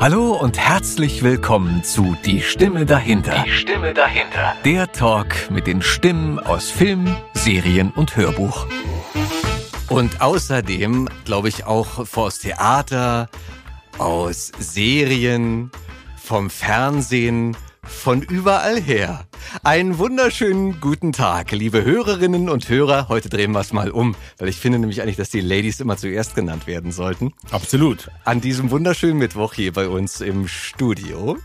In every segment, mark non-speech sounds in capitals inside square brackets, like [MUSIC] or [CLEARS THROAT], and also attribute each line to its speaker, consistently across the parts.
Speaker 1: Hallo und herzlich willkommen zu Die Stimme dahinter.
Speaker 2: Die Stimme dahinter.
Speaker 1: Der Talk mit den Stimmen aus Film, Serien und Hörbuch. Und außerdem, glaube ich, auch aus Theater, aus Serien, vom Fernsehen, von überall her. Einen wunderschönen guten Tag, liebe Hörerinnen und Hörer. Heute drehen wir es mal um, weil ich finde nämlich eigentlich, dass die Ladies immer zuerst genannt werden sollten.
Speaker 3: Absolut.
Speaker 1: An diesem wunderschönen Mittwoch hier bei uns im Studio.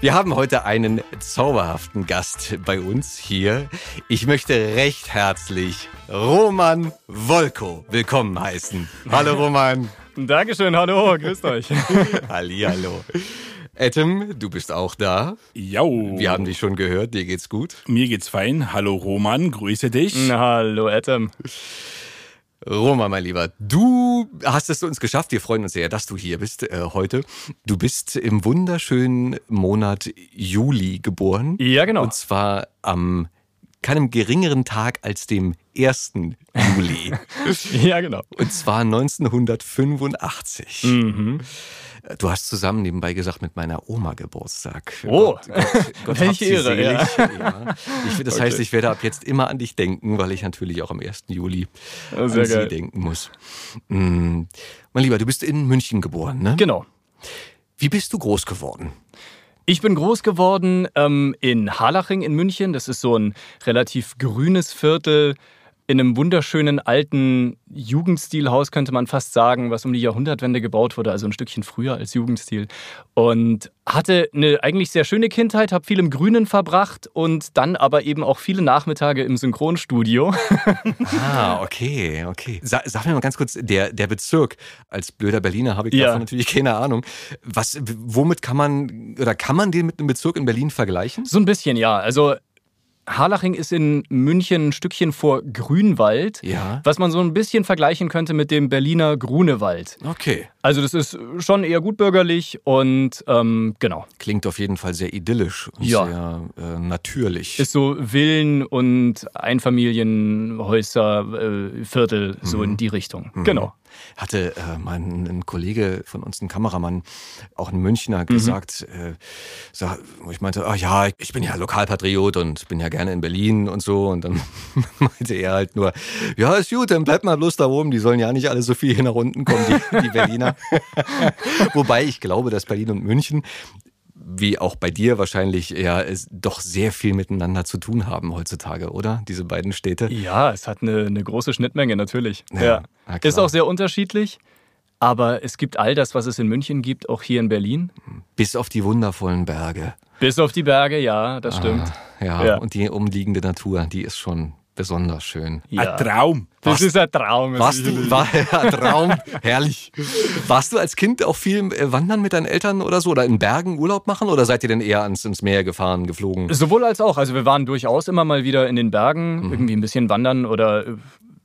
Speaker 1: Wir haben heute einen zauberhaften Gast bei uns hier. Ich möchte recht herzlich Roman Wolko willkommen heißen. Hallo Roman. [LAUGHS]
Speaker 4: Dankeschön, hallo, grüßt euch. [LAUGHS]
Speaker 1: Hallihallo. Adam, du bist auch da.
Speaker 3: Jo.
Speaker 1: Wir haben dich schon gehört, dir geht's gut.
Speaker 3: Mir geht's fein. Hallo Roman, grüße dich.
Speaker 4: Na, hallo, Adam.
Speaker 1: Roman, mein Lieber, du hast es uns geschafft. Wir freuen uns sehr, dass du hier bist äh, heute. Du bist im wunderschönen Monat Juli geboren.
Speaker 4: Ja, genau.
Speaker 1: Und zwar am keinem geringeren Tag als dem 1. Juli. [LAUGHS]
Speaker 4: ja, genau.
Speaker 1: Und zwar 1985.
Speaker 4: Mhm.
Speaker 1: Du hast zusammen nebenbei gesagt mit meiner Oma Geburtstag.
Speaker 4: Oh,
Speaker 1: Gott, Gott, Gott [LAUGHS]
Speaker 4: welche
Speaker 1: sie
Speaker 4: Ehre, ja.
Speaker 1: Ja. Ich, das
Speaker 4: Okay.
Speaker 1: heißt, ich werde ab jetzt immer an dich denken, weil ich natürlich auch am 1. Juli
Speaker 4: sehr
Speaker 1: an sie
Speaker 4: geil.
Speaker 1: denken muss. Mm. Mein Lieber, du bist in München geboren, ne?
Speaker 4: Genau.
Speaker 1: Wie bist du groß geworden?
Speaker 4: Ich bin groß geworden ähm, in Harlaching in München. Das ist so ein relativ grünes Viertel in einem wunderschönen alten Jugendstilhaus, könnte man fast sagen, was um die Jahrhundertwende gebaut wurde, also ein Stückchen früher als Jugendstil. Und hatte eine eigentlich sehr schöne Kindheit, habe viel im Grünen verbracht und dann aber eben auch viele Nachmittage im Synchronstudio. [LAUGHS]
Speaker 1: Ah, okay, okay. Sa sag mir mal ganz kurz, der, der Bezirk, als blöder Berliner habe ich
Speaker 4: Ja.
Speaker 1: davon natürlich keine Ahnung. Was, womit kann man, oder kann man den mit einem Bezirk in Berlin vergleichen?
Speaker 4: So ein bisschen, ja. Also Harlaching ist in München ein Stückchen vor Grünwald,
Speaker 1: Ja.
Speaker 4: was man so ein bisschen vergleichen könnte mit dem Berliner Grunewald.
Speaker 1: Okay.
Speaker 4: Also das ist schon eher gutbürgerlich und ähm, genau.
Speaker 1: Klingt auf jeden Fall sehr idyllisch und
Speaker 4: Ja.
Speaker 1: sehr äh, natürlich.
Speaker 4: Ist so Villen und Einfamilienhäuser, äh, Viertel, so in die Richtung. Genau.
Speaker 1: Hatte äh, mein ein Kollege von uns, ein Kameramann, auch ein
Speaker 4: Mhm.
Speaker 1: Münchner, gesagt, äh, sag, wo ich meinte, ah ja, ich bin ja Lokalpatriot und bin ja gerne in Berlin und so. Und dann [LAUGHS] meinte er halt nur, ja, ist gut, dann bleibt mal bloß da oben. Die sollen ja nicht alle so viel hier nach unten kommen, die, die Berliner. [LAUGHS] Wobei ich glaube, dass Berlin und München wie auch bei dir wahrscheinlich ja es doch sehr viel miteinander zu tun haben heutzutage, oder? Diese beiden Städte.
Speaker 4: Ja, es hat eine, eine große Schnittmenge natürlich.
Speaker 1: Ja,
Speaker 4: Ja.
Speaker 1: na.
Speaker 4: Ist auch sehr unterschiedlich. Aber es gibt all das, was es in München gibt, auch hier in Berlin.
Speaker 1: Bis auf die wundervollen Berge.
Speaker 4: Bis auf die Berge, ja, das stimmt.
Speaker 1: Ah, ja,
Speaker 4: Ja.
Speaker 1: und die umliegende Natur, die ist schon besonders schön.
Speaker 4: Ja.
Speaker 3: Ein Traum.
Speaker 4: Das
Speaker 1: Was-
Speaker 4: ist ein Traum.
Speaker 1: Warst du, war ja, Traum, herrlich. Warst du als Kind auch viel äh, wandern mit deinen Eltern oder so? Oder in Bergen Urlaub machen? Oder seid ihr denn eher ans, ins Meer gefahren, geflogen?
Speaker 4: Sowohl als auch. Also wir waren durchaus immer mal wieder in den Bergen,
Speaker 1: Mhm.
Speaker 4: irgendwie ein bisschen wandern oder äh,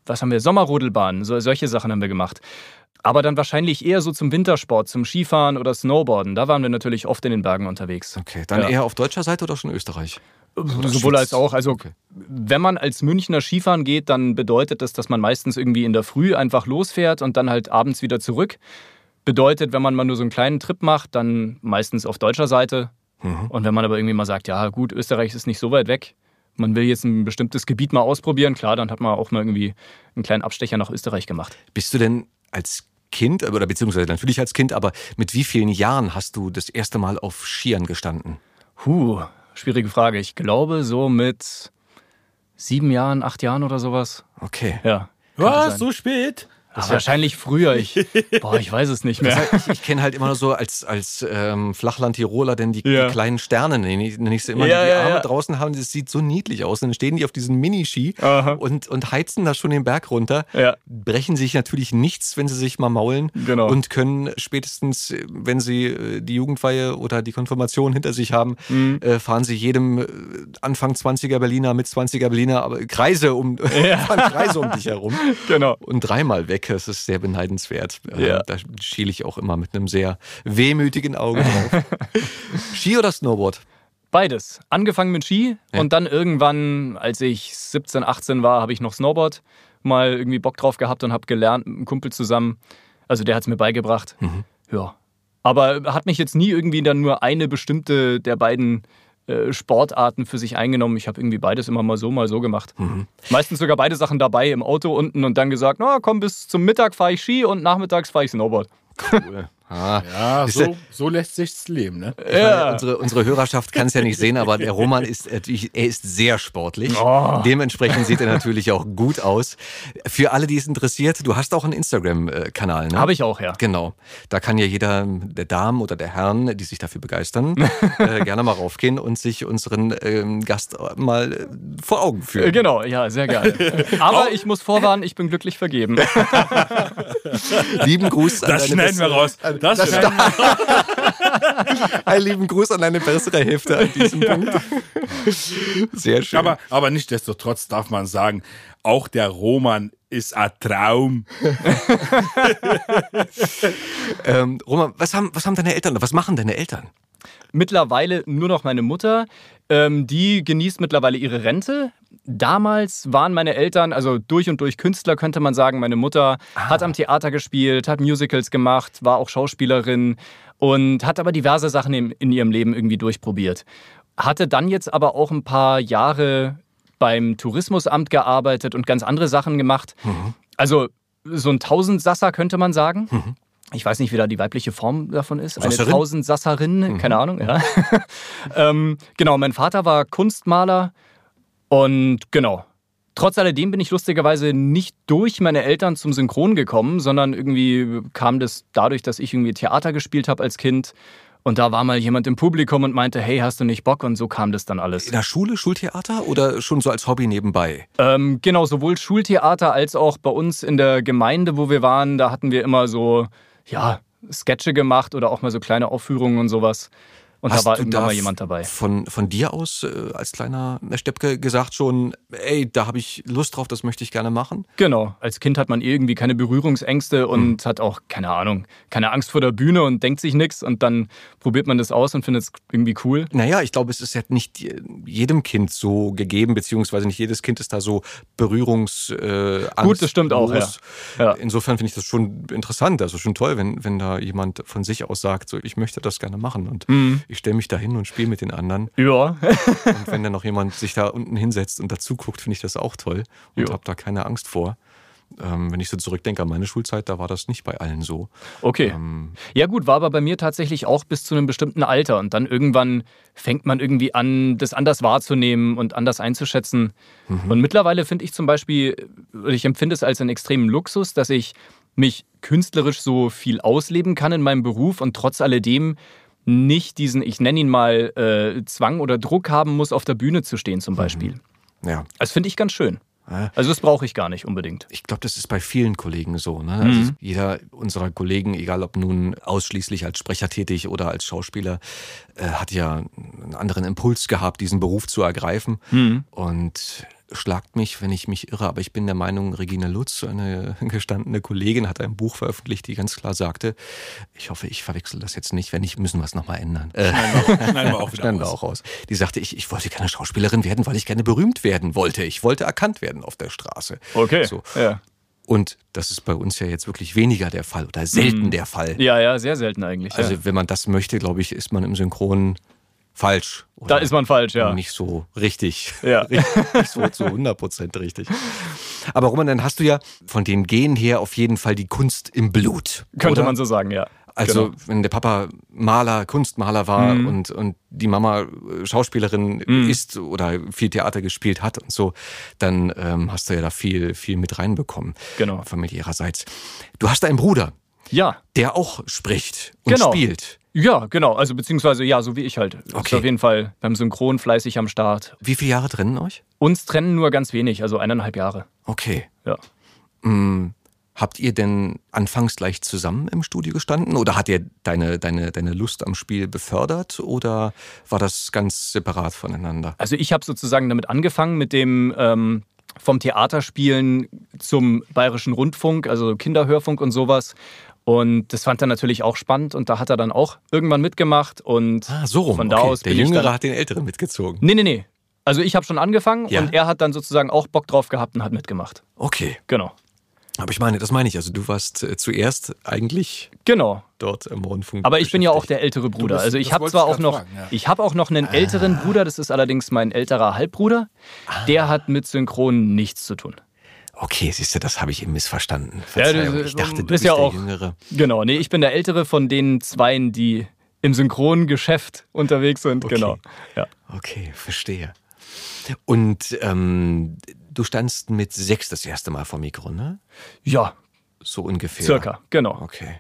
Speaker 4: was haben wir? Sommerrodelbahn, so, solche Sachen haben wir gemacht. Aber dann wahrscheinlich eher so zum Wintersport, zum Skifahren oder Snowboarden. Da waren wir natürlich oft in den Bergen unterwegs.
Speaker 1: Okay, dann
Speaker 4: Ja.
Speaker 1: eher auf deutscher Seite oder schon Österreich?
Speaker 4: Sowohl als auch. Also
Speaker 1: Okay.
Speaker 4: wenn man als Münchner Skifahren geht, dann bedeutet das, dass man meistens irgendwie in der Früh einfach losfährt und dann halt abends wieder zurück. Bedeutet, wenn man mal nur so einen kleinen Trip macht, dann meistens auf deutscher Seite.
Speaker 1: Mhm.
Speaker 4: Und wenn man aber irgendwie mal sagt, ja gut, Österreich ist nicht so weit weg, man will jetzt ein bestimmtes Gebiet mal ausprobieren, klar, dann hat man auch mal irgendwie einen kleinen Abstecher nach Österreich gemacht.
Speaker 1: Bist du denn als Kind, oder beziehungsweise natürlich als Kind, aber mit wie vielen Jahren hast du das erste Mal auf Skiern gestanden?
Speaker 4: Huh, schwierige Frage. Ich glaube so mit sieben Jahren, acht Jahren oder sowas.
Speaker 1: Okay.
Speaker 4: Ja.
Speaker 3: Was? So spät?
Speaker 4: Das ist wahrscheinlich früher. Ich, [LAUGHS] boah, ich weiß es nicht mehr.
Speaker 1: Ich, ich kenne halt immer nur so als, als ähm, Flachland-Tiroler denn die,
Speaker 4: Ja.
Speaker 1: die kleinen Sterne, nenne ich sie immer,
Speaker 4: Ja,
Speaker 1: die die Arme
Speaker 4: ja.
Speaker 1: draußen haben. Das sieht so niedlich aus. Und dann stehen die auf diesen Miniski und, und heizen da schon den Berg runter.
Speaker 4: Ja.
Speaker 1: Brechen sich natürlich nichts, wenn sie sich mal maulen.
Speaker 4: Genau.
Speaker 1: Und können spätestens, wenn sie äh, die Jugendweihe oder die Konfirmation hinter sich haben,
Speaker 4: Mhm.
Speaker 1: äh, fahren sie jedem äh, Anfang 20er Berliner, mit 20er Berliner, aber Kreise um, [LAUGHS] Kreise um dich herum [LAUGHS]
Speaker 4: Genau.
Speaker 1: und dreimal weg. Das ist sehr beneidenswert. Äh,
Speaker 4: Ja.
Speaker 1: Da schiele ich auch immer mit einem sehr wehmütigen Auge drauf. [LAUGHS] Ski oder Snowboard?
Speaker 4: Beides. Angefangen mit Ski
Speaker 1: Ja.
Speaker 4: und dann irgendwann, als ich 17, 18 war, habe ich noch Snowboard mal irgendwie Bock drauf gehabt und habe gelernt mit einem Kumpel zusammen. Also der hat es mir beigebracht. Ja. Aber hat mich jetzt nie irgendwie dann nur eine bestimmte der beiden äh, Sportarten für sich eingenommen. Ich habe irgendwie beides immer mal so, mal so gemacht.
Speaker 1: Mhm.
Speaker 4: Meistens sogar beide Sachen dabei im Auto unten und dann gesagt, na komm, bis zum Mittag fahre ich Ski und nachmittags fahre ich Snowboard.
Speaker 1: Cool. Ah.
Speaker 3: Ja, so, so lässt sich's leben, ne?
Speaker 1: Ich meine, unsere, unsere Hörerschaft kann es ja nicht sehen, aber der Roman ist natürlich, er ist sehr sportlich.
Speaker 4: Oh.
Speaker 1: Dementsprechend sieht er natürlich auch gut aus. Für alle, die es interessiert, du hast auch einen Instagram-Kanal, ne?
Speaker 4: Habe ich auch, ja.
Speaker 1: Genau. Da kann ja jeder der Damen oder der Herren, die sich dafür begeistern, [LAUGHS] äh, gerne mal raufgehen und sich unseren ähm, Gast mal äh, vor Augen
Speaker 4: Äh,
Speaker 1: führen.
Speaker 4: Genau, ja, sehr geil. [LAUGHS] Aber ich muss vorwarnen, ich bin glücklich vergeben. [LAUGHS]
Speaker 1: Lieben Gruß an
Speaker 3: Das
Speaker 1: deine
Speaker 3: schneiden wir
Speaker 1: bessere-
Speaker 3: raus. Das, schneiden wir [LAUGHS]
Speaker 1: Einen lieben Gruß an deine bessere Hälfte an diesem Punkt. Sehr schön.
Speaker 3: aber, aber nichtsdestotrotz darf man sagen, auch der Roman ist ein Traum. [LAUGHS]
Speaker 1: ähm, Roman, was haben, was haben deine Eltern, was machen deine Eltern?
Speaker 4: Mittlerweile nur noch meine Mutter. Ähm, die genießt mittlerweile ihre Rente. Damals waren meine Eltern, also durch und durch Künstler, könnte man sagen. Meine Mutter hat am Theater gespielt, hat Musicals gemacht, war auch Schauspielerin und hat aber diverse Sachen in, in ihrem Leben irgendwie durchprobiert. Hatte dann jetzt aber auch ein paar Jahre beim Tourismusamt gearbeitet und ganz andere Sachen gemacht. Also so ein Tausendsasser könnte man sagen. Ich weiß nicht, wie da die weibliche Form davon ist. Eine
Speaker 1: Sasserin?
Speaker 4: Tausendsasserin, keine Ahnung, ja. [LAUGHS] ähm, genau, mein Vater war Kunstmaler und genau. Trotz alledem bin ich lustigerweise nicht durch meine Eltern zum Synchron gekommen, sondern irgendwie kam das dadurch, dass ich irgendwie Theater gespielt habe als Kind. Und da war mal jemand im Publikum und meinte, hey, hast du nicht Bock? Und so kam das dann alles.
Speaker 1: In der Schule, Schultheater oder schon so als Hobby nebenbei?
Speaker 4: Ähm, genau, sowohl Schultheater als auch bei uns in der Gemeinde, wo wir waren, da hatten wir immer so, ja, Sketche gemacht oder auch mal so kleine Aufführungen und sowas. Und
Speaker 1: Hast
Speaker 4: da war
Speaker 1: da
Speaker 4: mal jemand dabei.
Speaker 1: Von, von dir aus äh, als kleiner Steppke gesagt schon, ey, da habe ich Lust drauf, das möchte ich gerne machen?
Speaker 4: Genau. Als Kind hat man irgendwie keine Berührungsängste und hat auch, keine Ahnung, keine Angst vor der Bühne und denkt sich nichts und dann probiert man das aus und findet es irgendwie cool.
Speaker 1: Naja, ich glaube, es ist ja nicht jedem Kind so gegeben, beziehungsweise nicht jedes Kind ist da so berührungs äh,
Speaker 4: Gut, das stimmt auch, ja. Ja.
Speaker 1: Insofern finde ich das schon interessant, also schon toll, wenn, wenn da jemand von sich aus sagt, so ich möchte das gerne machen und
Speaker 4: Mhm.
Speaker 1: Ich stelle mich da hin und spiele mit den anderen.
Speaker 4: Ja.
Speaker 1: Und wenn dann noch jemand sich da unten hinsetzt und dazu guckt, finde ich das auch toll und habe da keine Angst vor. Ähm, wenn ich so zurückdenke an meine Schulzeit, da war das nicht bei allen so.
Speaker 4: Okay.
Speaker 1: Ähm,
Speaker 4: Ja gut, war aber bei mir tatsächlich auch bis zu einem bestimmten Alter. Und dann irgendwann fängt man irgendwie an, das anders wahrzunehmen und anders einzuschätzen. Und mittlerweile finde ich zum Beispiel, ich empfinde es als einen extremen Luxus, dass ich mich künstlerisch so viel ausleben kann in meinem Beruf und trotz alledem nicht diesen, ich nenne ihn mal, äh, Zwang oder Druck haben muss, auf der Bühne zu stehen zum Beispiel.
Speaker 1: ja,
Speaker 4: Das finde ich ganz schön. Also das brauche ich gar nicht unbedingt.
Speaker 1: ich glaube, das ist bei vielen Kollegen so. Ne?
Speaker 4: Mhm.
Speaker 1: Also jeder unserer Kollegen, egal ob nun ausschließlich als Sprecher tätig oder als Schauspieler, äh, hat ja einen anderen Impuls gehabt, diesen Beruf zu ergreifen.
Speaker 4: Mhm.
Speaker 1: Und schlagt mich, wenn ich mich irre, aber ich bin der Meinung, Regine Lutz, eine [LAUGHS] gestandene Kollegin, hat ein Buch veröffentlicht, die ganz klar sagte, ich hoffe, ich verwechsel das jetzt nicht, wenn nicht, müssen wir es nochmal ändern. Äh,
Speaker 3: Schneiden wir auch [LAUGHS]
Speaker 1: schneiden wir
Speaker 3: raus.
Speaker 1: auch raus. Die sagte, ich, ich wollte keine Schauspielerin werden, weil ich gerne berühmt werden wollte. Ich wollte erkannt werden auf der Straße.
Speaker 4: Okay.
Speaker 1: So.
Speaker 4: Ja.
Speaker 1: Und das ist bei uns ja jetzt wirklich weniger der Fall oder selten der Fall.
Speaker 4: ja, ja, sehr selten eigentlich.
Speaker 1: Also
Speaker 4: ja.
Speaker 1: wenn man das möchte, glaube ich, ist man im Synchron falsch.
Speaker 4: Da ist man falsch, ja.
Speaker 1: Nicht so richtig.
Speaker 4: Ja. [LAUGHS]
Speaker 1: nicht so zu 100 Prozent richtig. Aber Roman, dann hast du ja von den Genen her auf jeden Fall die Kunst im Blut.
Speaker 4: Könnte
Speaker 1: oder?
Speaker 4: man so sagen, ja.
Speaker 1: Also
Speaker 4: Genau.
Speaker 1: wenn der Papa Maler, Kunstmaler war
Speaker 4: Mhm.
Speaker 1: und, und die Mama äh, Schauspielerin ist oder viel Theater gespielt hat und so, dann ähm, hast du ja da viel, viel mit reinbekommen.
Speaker 4: Genau.
Speaker 1: Familiärerseits. Du hast einen Bruder,
Speaker 4: Ja,
Speaker 1: der auch spricht und
Speaker 4: Genau.
Speaker 1: spielt.
Speaker 4: Ja, genau. Also beziehungsweise ja, so wie ich halt. Ist
Speaker 1: Okay.
Speaker 4: auf jeden Fall beim Synchron fleißig am Start.
Speaker 1: Wie viele Jahre trennen euch?
Speaker 4: Uns trennen nur ganz wenig, also eineinhalb Jahre.
Speaker 1: Okay.
Speaker 4: Ja.
Speaker 1: Hm, habt ihr denn anfangs gleich zusammen im Studio gestanden oder hat ihr deine, deine, deine Lust am Spiel befördert oder war das ganz separat voneinander?
Speaker 4: Also ich habe sozusagen damit angefangen mit dem ähm, vom Theaterspielen zum Bayerischen Rundfunk, also Kinderhörfunk und sowas. Und das fand er natürlich auch spannend und da hat er dann auch irgendwann mitgemacht und
Speaker 1: Ah, so rum.
Speaker 4: von da
Speaker 1: okay.
Speaker 4: aus
Speaker 1: Der
Speaker 4: bin ich
Speaker 1: Jüngere
Speaker 4: dann,
Speaker 1: hat den Älteren mitgezogen.
Speaker 4: Nee, nee, nee. Also ich habe schon angefangen
Speaker 1: Ja.
Speaker 4: und er hat dann sozusagen auch Bock drauf gehabt und hat mitgemacht.
Speaker 1: Okay.
Speaker 4: Genau.
Speaker 1: Aber ich meine, das meine ich. Also du warst äh, zuerst eigentlich
Speaker 4: Genau.
Speaker 1: dort im Rundfunk.
Speaker 4: Aber ich bin ja auch der ältere Bruder.
Speaker 3: bist-
Speaker 4: also ich habe zwar auch noch,
Speaker 3: fragen, ja.
Speaker 4: ich habe auch noch einen älteren Bruder. Das ist allerdings mein älterer Halbbruder. Der hat mit Synchron nichts zu tun.
Speaker 1: Okay, siehst du, das habe ich eben missverstanden.
Speaker 4: Ja,
Speaker 1: Verzeihung.
Speaker 4: das-
Speaker 1: ich dachte, du
Speaker 4: ist
Speaker 1: bist
Speaker 4: ja
Speaker 1: der
Speaker 4: auch-
Speaker 1: Jüngere.
Speaker 4: Genau. Nee, ich bin der ältere von den Zweien, die im Synchrongeschäft unterwegs sind.
Speaker 1: Okay.
Speaker 4: Genau. Ja.
Speaker 1: Okay, verstehe. Und ähm, du standst mit sechs das erste Mal vor Mikro, ne?
Speaker 4: ja,
Speaker 1: So ungefähr.
Speaker 4: circa. Genau.
Speaker 1: Okay.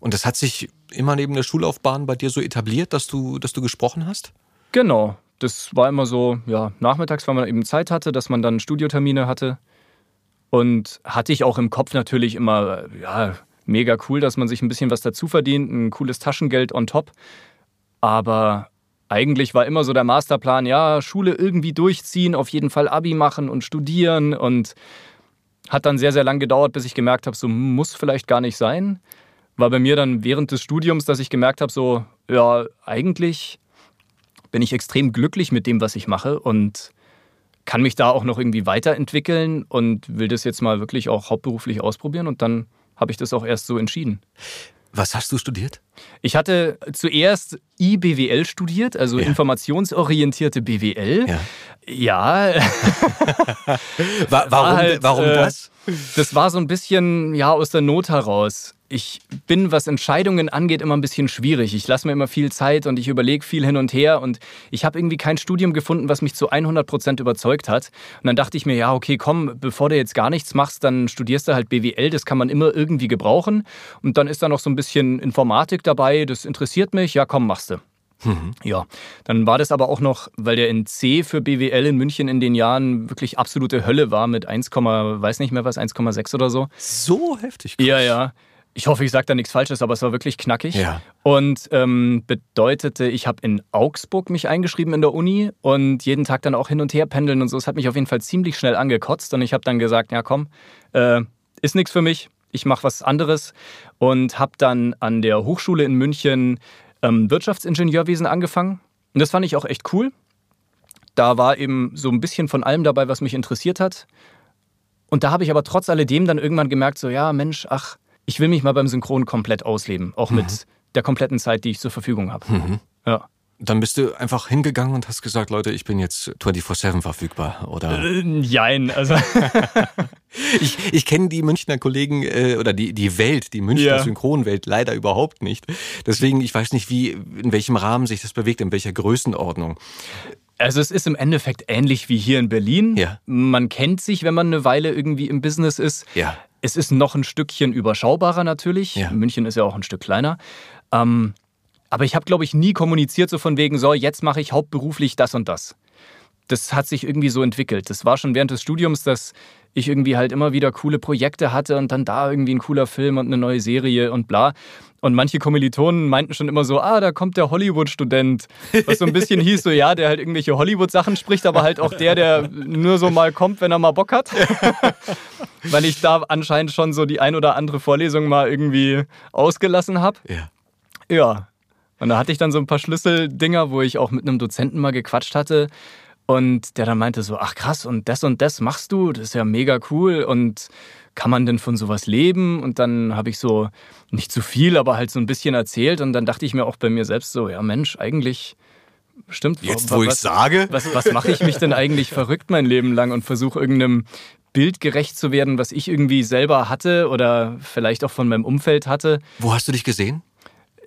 Speaker 1: Und das hat sich immer neben der Schullaufbahn bei dir so etabliert, dass du, dass du gesprochen hast?
Speaker 4: Genau. Das war immer so, ja, nachmittags, weil man eben Zeit hatte, dass man dann Studiotermine hatte. Und hatte ich auch im Kopf natürlich immer, ja, mega cool, dass man sich ein bisschen was dazu verdient, ein cooles Taschengeld on top. Aber eigentlich war immer so der Masterplan, ja, Schule irgendwie durchziehen, auf jeden Fall Abi machen und studieren. Und hat dann sehr, sehr lang gedauert, bis ich gemerkt habe, so muss vielleicht gar nicht sein. War bei mir dann während des Studiums, dass ich gemerkt habe, so, ja, eigentlich bin ich extrem glücklich mit dem, was ich mache und kann mich da auch noch irgendwie weiterentwickeln und will das jetzt mal wirklich auch hauptberuflich ausprobieren und dann habe ich das auch erst so entschieden.
Speaker 1: Was hast du studiert?
Speaker 4: Ich hatte zuerst IBWL studiert, also
Speaker 1: Ja.
Speaker 4: informationsorientierte BWL.
Speaker 1: Ja.
Speaker 4: Ja, [LAUGHS]
Speaker 1: Wa warum [LAUGHS]
Speaker 4: halt,
Speaker 1: warum
Speaker 4: äh,
Speaker 1: das?
Speaker 4: das war so ein bisschen ja aus der Not heraus. Ich bin, was Entscheidungen angeht, immer ein bisschen schwierig. Ich lasse mir immer viel Zeit und ich überlege viel hin und her und ich habe irgendwie kein Studium gefunden, was mich zu 100 Prozent überzeugt hat. Und dann dachte ich mir, ja, okay, komm, bevor du jetzt gar nichts machst, dann studierst du halt BWL, das kann man immer irgendwie gebrauchen. Und dann ist da noch so ein bisschen Informatik dabei, das interessiert mich, ja, komm, machst du. Ja, dann war das aber auch noch, weil der NC für BWL in München in den Jahren wirklich absolute Hölle war mit 1, weiß nicht mehr was, 1,6 oder so.
Speaker 1: So heftig.
Speaker 4: Ja, ja. Ich hoffe, ich sage da nichts Falsches, aber es war wirklich knackig.
Speaker 1: Ja.
Speaker 4: Und ähm, bedeutete, ich habe in Augsburg mich eingeschrieben in der Uni und jeden Tag dann auch hin und her pendeln und so. Es hat mich auf jeden Fall ziemlich schnell angekotzt und ich habe dann gesagt, ja komm, äh, ist nichts für mich, ich mache was anderes und habe dann an der Hochschule in München ähm, Wirtschaftsingenieurwesen angefangen. Und das fand ich auch echt cool. Da war eben so ein bisschen von allem dabei, was mich interessiert hat. Und da habe ich aber trotz alledem dann irgendwann gemerkt, so ja, Mensch, ach, ich will mich mal beim Synchron komplett ausleben, auch mit der kompletten Zeit, die ich zur Verfügung habe. Ja.
Speaker 1: Dann bist du einfach hingegangen und hast gesagt, Leute, ich bin jetzt 24-7 verfügbar. Oder
Speaker 4: Äh, Jein, also [LAUGHS] [LAUGHS]
Speaker 1: ich, ich kenne die Münchner Kollegen äh, oder die, die Welt, die Münchner
Speaker 4: Ja.
Speaker 1: Synchronwelt leider überhaupt nicht. Deswegen, ich weiß nicht, wie, in welchem Rahmen sich das bewegt, in welcher Größenordnung.
Speaker 4: Also es ist im Endeffekt ähnlich wie hier in Berlin.
Speaker 1: Ja.
Speaker 4: Man kennt sich, wenn man eine Weile irgendwie im Business ist.
Speaker 1: Ja.
Speaker 4: Es ist noch ein Stückchen überschaubarer natürlich.
Speaker 1: Ja.
Speaker 4: München ist ja auch ein Stück kleiner. Ähm, aber ich habe, glaube ich, nie kommuniziert so von wegen, so, jetzt mache ich hauptberuflich das und das. Das hat sich irgendwie so entwickelt. Das war schon während des Studiums, dass ich irgendwie halt immer wieder coole Projekte hatte und dann da irgendwie ein cooler Film und eine neue Serie und bla. Und manche Kommilitonen meinten schon immer so, ah, da kommt der Hollywood-Student. Was so ein bisschen hieß, so ja, der halt irgendwelche Hollywood-Sachen spricht, aber halt auch der, der nur so mal kommt, wenn er mal Bock hat. [LAUGHS] Weil ich da anscheinend schon so die ein oder andere Vorlesung mal irgendwie ausgelassen habe.
Speaker 1: Ja.
Speaker 4: Ja. Und da hatte ich dann so ein paar Schlüsseldinger, wo ich auch mit einem Dozenten mal gequatscht hatte. Und der dann meinte so, ach krass, und das und das machst du, das ist ja mega cool. Und kann man denn von sowas leben? Und dann habe ich so nicht zu viel, aber halt so ein bisschen erzählt. Und dann dachte ich mir auch bei mir selbst so, ja Mensch, eigentlich stimmt.
Speaker 1: Jetzt, wo ich
Speaker 4: was-
Speaker 1: sage.
Speaker 4: was, was mache ich mich denn eigentlich verrückt mein Leben lang und versuche irgendeinem Bild gerecht zu werden, was ich irgendwie selber hatte oder vielleicht auch von meinem Umfeld hatte.
Speaker 1: Wo hast du dich gesehen?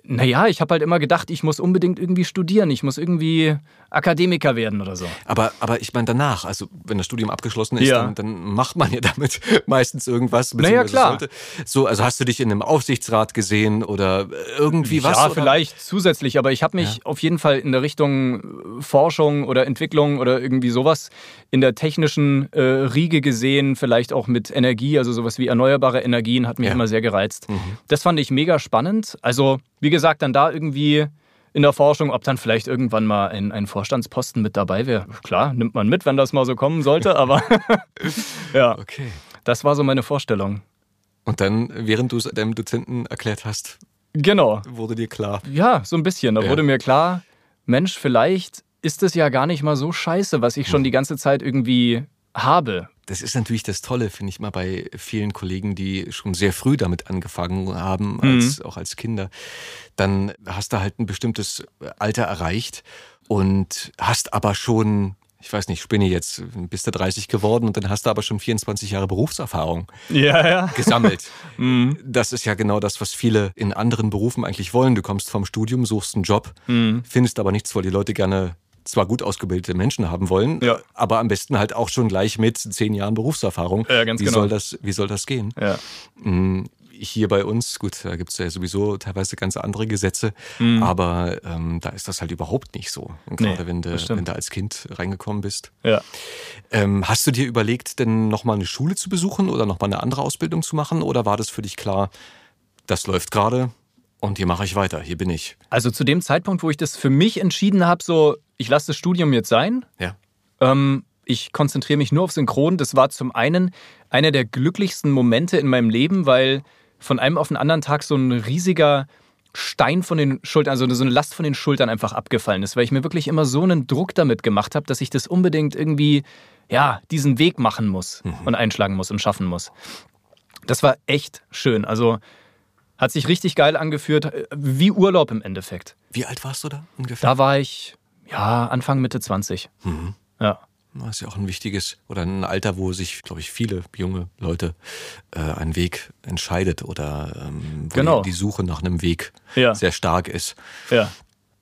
Speaker 4: Naja, ich habe halt immer gedacht, ich muss unbedingt irgendwie studieren, ich muss irgendwie Akademiker werden oder so.
Speaker 1: Aber, aber ich meine danach, also wenn das Studium abgeschlossen ist,
Speaker 4: Ja.
Speaker 1: dann, dann macht man ja damit [LAUGHS] meistens irgendwas.
Speaker 4: Naja, klar.
Speaker 1: Sollte. So, also hast du dich in einem Aufsichtsrat gesehen oder irgendwie was?
Speaker 4: ja, vielleicht zusätzlich, aber ich habe mich auf jeden Fall in der Richtung äh, Forschung oder Entwicklung oder irgendwie sowas in der technischen äh, Riege gesehen, vielleicht auch mit Energie, also sowas wie erneuerbare Energien hat mich
Speaker 1: Ja.
Speaker 4: immer sehr gereizt. Das fand ich mega spannend. Also, wie gesagt, dann da irgendwie in der Forschung, ob dann vielleicht irgendwann mal ein, ein Vorstandsposten mit dabei wäre. Klar, nimmt man mit, wenn das mal so kommen sollte, [LAUGHS] aber [LAUGHS] ja,
Speaker 1: Okay.
Speaker 4: das war so meine Vorstellung.
Speaker 1: Und dann, während du es deinem Dozenten erklärt hast,
Speaker 4: Genau.
Speaker 1: wurde dir klar.
Speaker 4: Ja, so ein bisschen. Da
Speaker 1: Ja.
Speaker 4: wurde mir klar, Mensch, vielleicht ist es ja gar nicht mal so scheiße, was ich schon die ganze Zeit irgendwie habe.
Speaker 1: Das ist natürlich das Tolle, finde ich mal bei vielen Kollegen, die schon sehr früh damit angefangen haben, als, mhm. auch als Kinder. Dann hast du halt ein bestimmtes Alter erreicht und hast aber schon ich weiß nicht, spinne jetzt, bist du 30 geworden und dann hast du aber schon 24 Jahre Berufserfahrung
Speaker 4: ja, ja.
Speaker 1: gesammelt. [LAUGHS] mhm. Das ist ja genau das, was viele in anderen Berufen eigentlich wollen. Du kommst vom Studium, suchst einen Job, mhm. findest aber nichts, weil die Leute gerne zwar gut ausgebildete Menschen haben wollen, ja. aber am besten halt auch schon gleich mit zehn Jahren Berufserfahrung.
Speaker 4: Ja, ganz
Speaker 1: wie,
Speaker 4: genau.
Speaker 1: soll das, wie soll das gehen?
Speaker 4: Ja.
Speaker 1: Mm, hier bei uns, gut, da gibt es ja sowieso teilweise ganz andere Gesetze, mhm. aber ähm, da ist das halt überhaupt nicht so. Und gerade nee, wenn, du, wenn du als Kind reingekommen bist.
Speaker 4: Ja.
Speaker 1: Ähm, hast du dir überlegt, denn nochmal eine Schule zu besuchen oder nochmal eine andere Ausbildung zu machen? Oder war das für dich klar, das läuft gerade, und hier mache ich weiter, hier bin ich.
Speaker 4: Also zu dem Zeitpunkt, wo ich das für mich entschieden habe, so, ich lasse das Studium jetzt sein.
Speaker 1: Ja.
Speaker 4: Ähm, ich konzentriere mich nur auf Synchron. Das war zum einen einer der glücklichsten Momente in meinem Leben, weil von einem auf den anderen Tag so ein riesiger Stein von den Schultern, also so eine Last von den Schultern einfach abgefallen ist, weil ich mir wirklich immer so einen Druck damit gemacht habe, dass ich das unbedingt irgendwie, ja, diesen Weg machen muss mhm. und einschlagen muss und schaffen muss. Das war echt schön. Also hat sich richtig geil angeführt, wie Urlaub im Endeffekt.
Speaker 1: Wie alt warst du da ungefähr?
Speaker 4: Da war ich, ja, Anfang, Mitte 20.
Speaker 1: Mhm.
Speaker 4: Ja.
Speaker 1: Das ist ja auch ein wichtiges oder ein Alter, wo sich, glaube ich, viele junge Leute äh, einen Weg entscheidet oder ähm, wo
Speaker 4: genau.
Speaker 1: die, Suche nach einem Weg
Speaker 4: ja.
Speaker 1: sehr stark ist.
Speaker 4: Ja.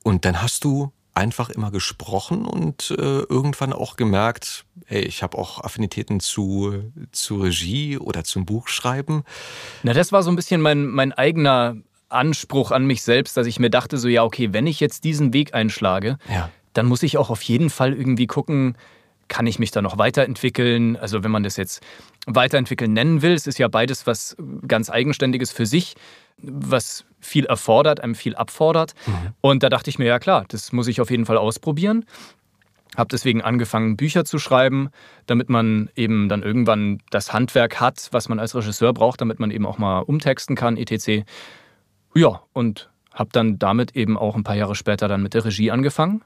Speaker 1: Und dann hast du einfach immer gesprochen und äh, irgendwann auch gemerkt, hey, ich habe auch Affinitäten zu, zu Regie oder zum Buchschreiben.
Speaker 4: Na, das war so ein bisschen mein, mein eigener Anspruch an mich selbst, dass ich mir dachte, so ja, okay, wenn ich jetzt diesen Weg einschlage,
Speaker 1: ja.
Speaker 4: dann muss ich auch auf jeden Fall irgendwie gucken, kann ich mich da noch weiterentwickeln? Also wenn man das jetzt weiterentwickeln nennen will, es ist ja beides was ganz Eigenständiges für sich, was viel erfordert, einem viel abfordert. Mhm. Und da dachte ich mir, ja klar, das muss ich auf jeden Fall ausprobieren. Habe deswegen angefangen, Bücher zu schreiben, damit man eben dann irgendwann das Handwerk hat, was man als Regisseur braucht, damit man eben auch mal umtexten kann, etc. Ja, und habe dann damit eben auch ein paar Jahre später dann mit der Regie angefangen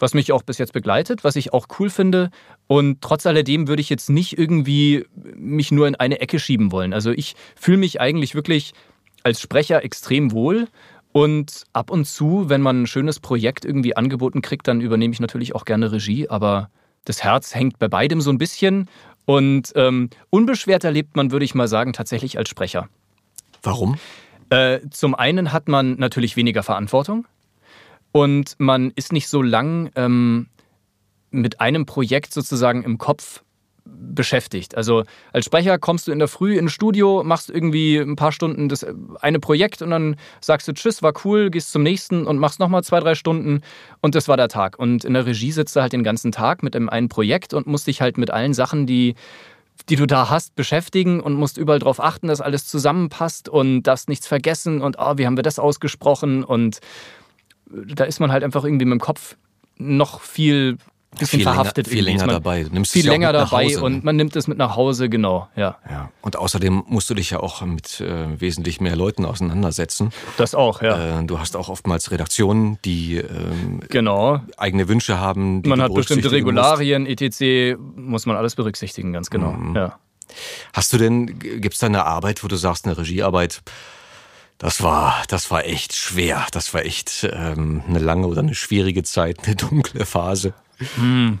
Speaker 4: was mich auch bis jetzt begleitet, was ich auch cool finde. Und trotz alledem würde ich jetzt nicht irgendwie mich nur in eine Ecke schieben wollen. Also ich fühle mich eigentlich wirklich als Sprecher extrem wohl. Und ab und zu, wenn man ein schönes Projekt irgendwie angeboten kriegt, dann übernehme ich natürlich auch gerne Regie. Aber das Herz hängt bei beidem so ein bisschen. Und ähm, unbeschwert erlebt man, würde ich mal sagen, tatsächlich als Sprecher.
Speaker 1: Warum?
Speaker 4: Äh, zum einen hat man natürlich weniger Verantwortung. Und man ist nicht so lang ähm, mit einem Projekt sozusagen im Kopf beschäftigt. Also als Sprecher kommst du in der Früh ins Studio, machst irgendwie ein paar Stunden das eine Projekt und dann sagst du Tschüss, war cool, gehst zum nächsten und machst nochmal zwei, drei Stunden und das war der Tag. Und in der Regie sitzt du halt den ganzen Tag mit einem einen Projekt und musst dich halt mit allen Sachen, die die du da hast, beschäftigen und musst überall darauf achten, dass alles zusammenpasst und darfst nichts vergessen und oh, wie haben wir das ausgesprochen? Und da ist man halt einfach irgendwie mit dem Kopf noch viel bisschen
Speaker 1: viel
Speaker 4: verhaftet.
Speaker 1: Länger, viel länger
Speaker 4: man
Speaker 1: dabei.
Speaker 4: Du nimmst viel länger dabei
Speaker 1: Hause,
Speaker 4: und man nimmt es mit nach Hause, genau, ja.
Speaker 1: ja. Und außerdem musst du dich ja auch mit äh, wesentlich mehr Leuten auseinandersetzen.
Speaker 4: Das auch, ja.
Speaker 1: Äh, du hast auch oftmals Redaktionen, die ähm,
Speaker 4: genau.
Speaker 1: eigene Wünsche haben.
Speaker 4: man hat bestimmte Regularien, musst. etc. Muss man alles berücksichtigen, ganz genau. Mhm. Ja.
Speaker 1: Hast du denn, gibt es da eine Arbeit, wo du sagst, eine Regiearbeit, das war, das war echt schwer. Das war echt ähm, eine lange oder eine schwierige Zeit, eine dunkle Phase.
Speaker 4: Hm.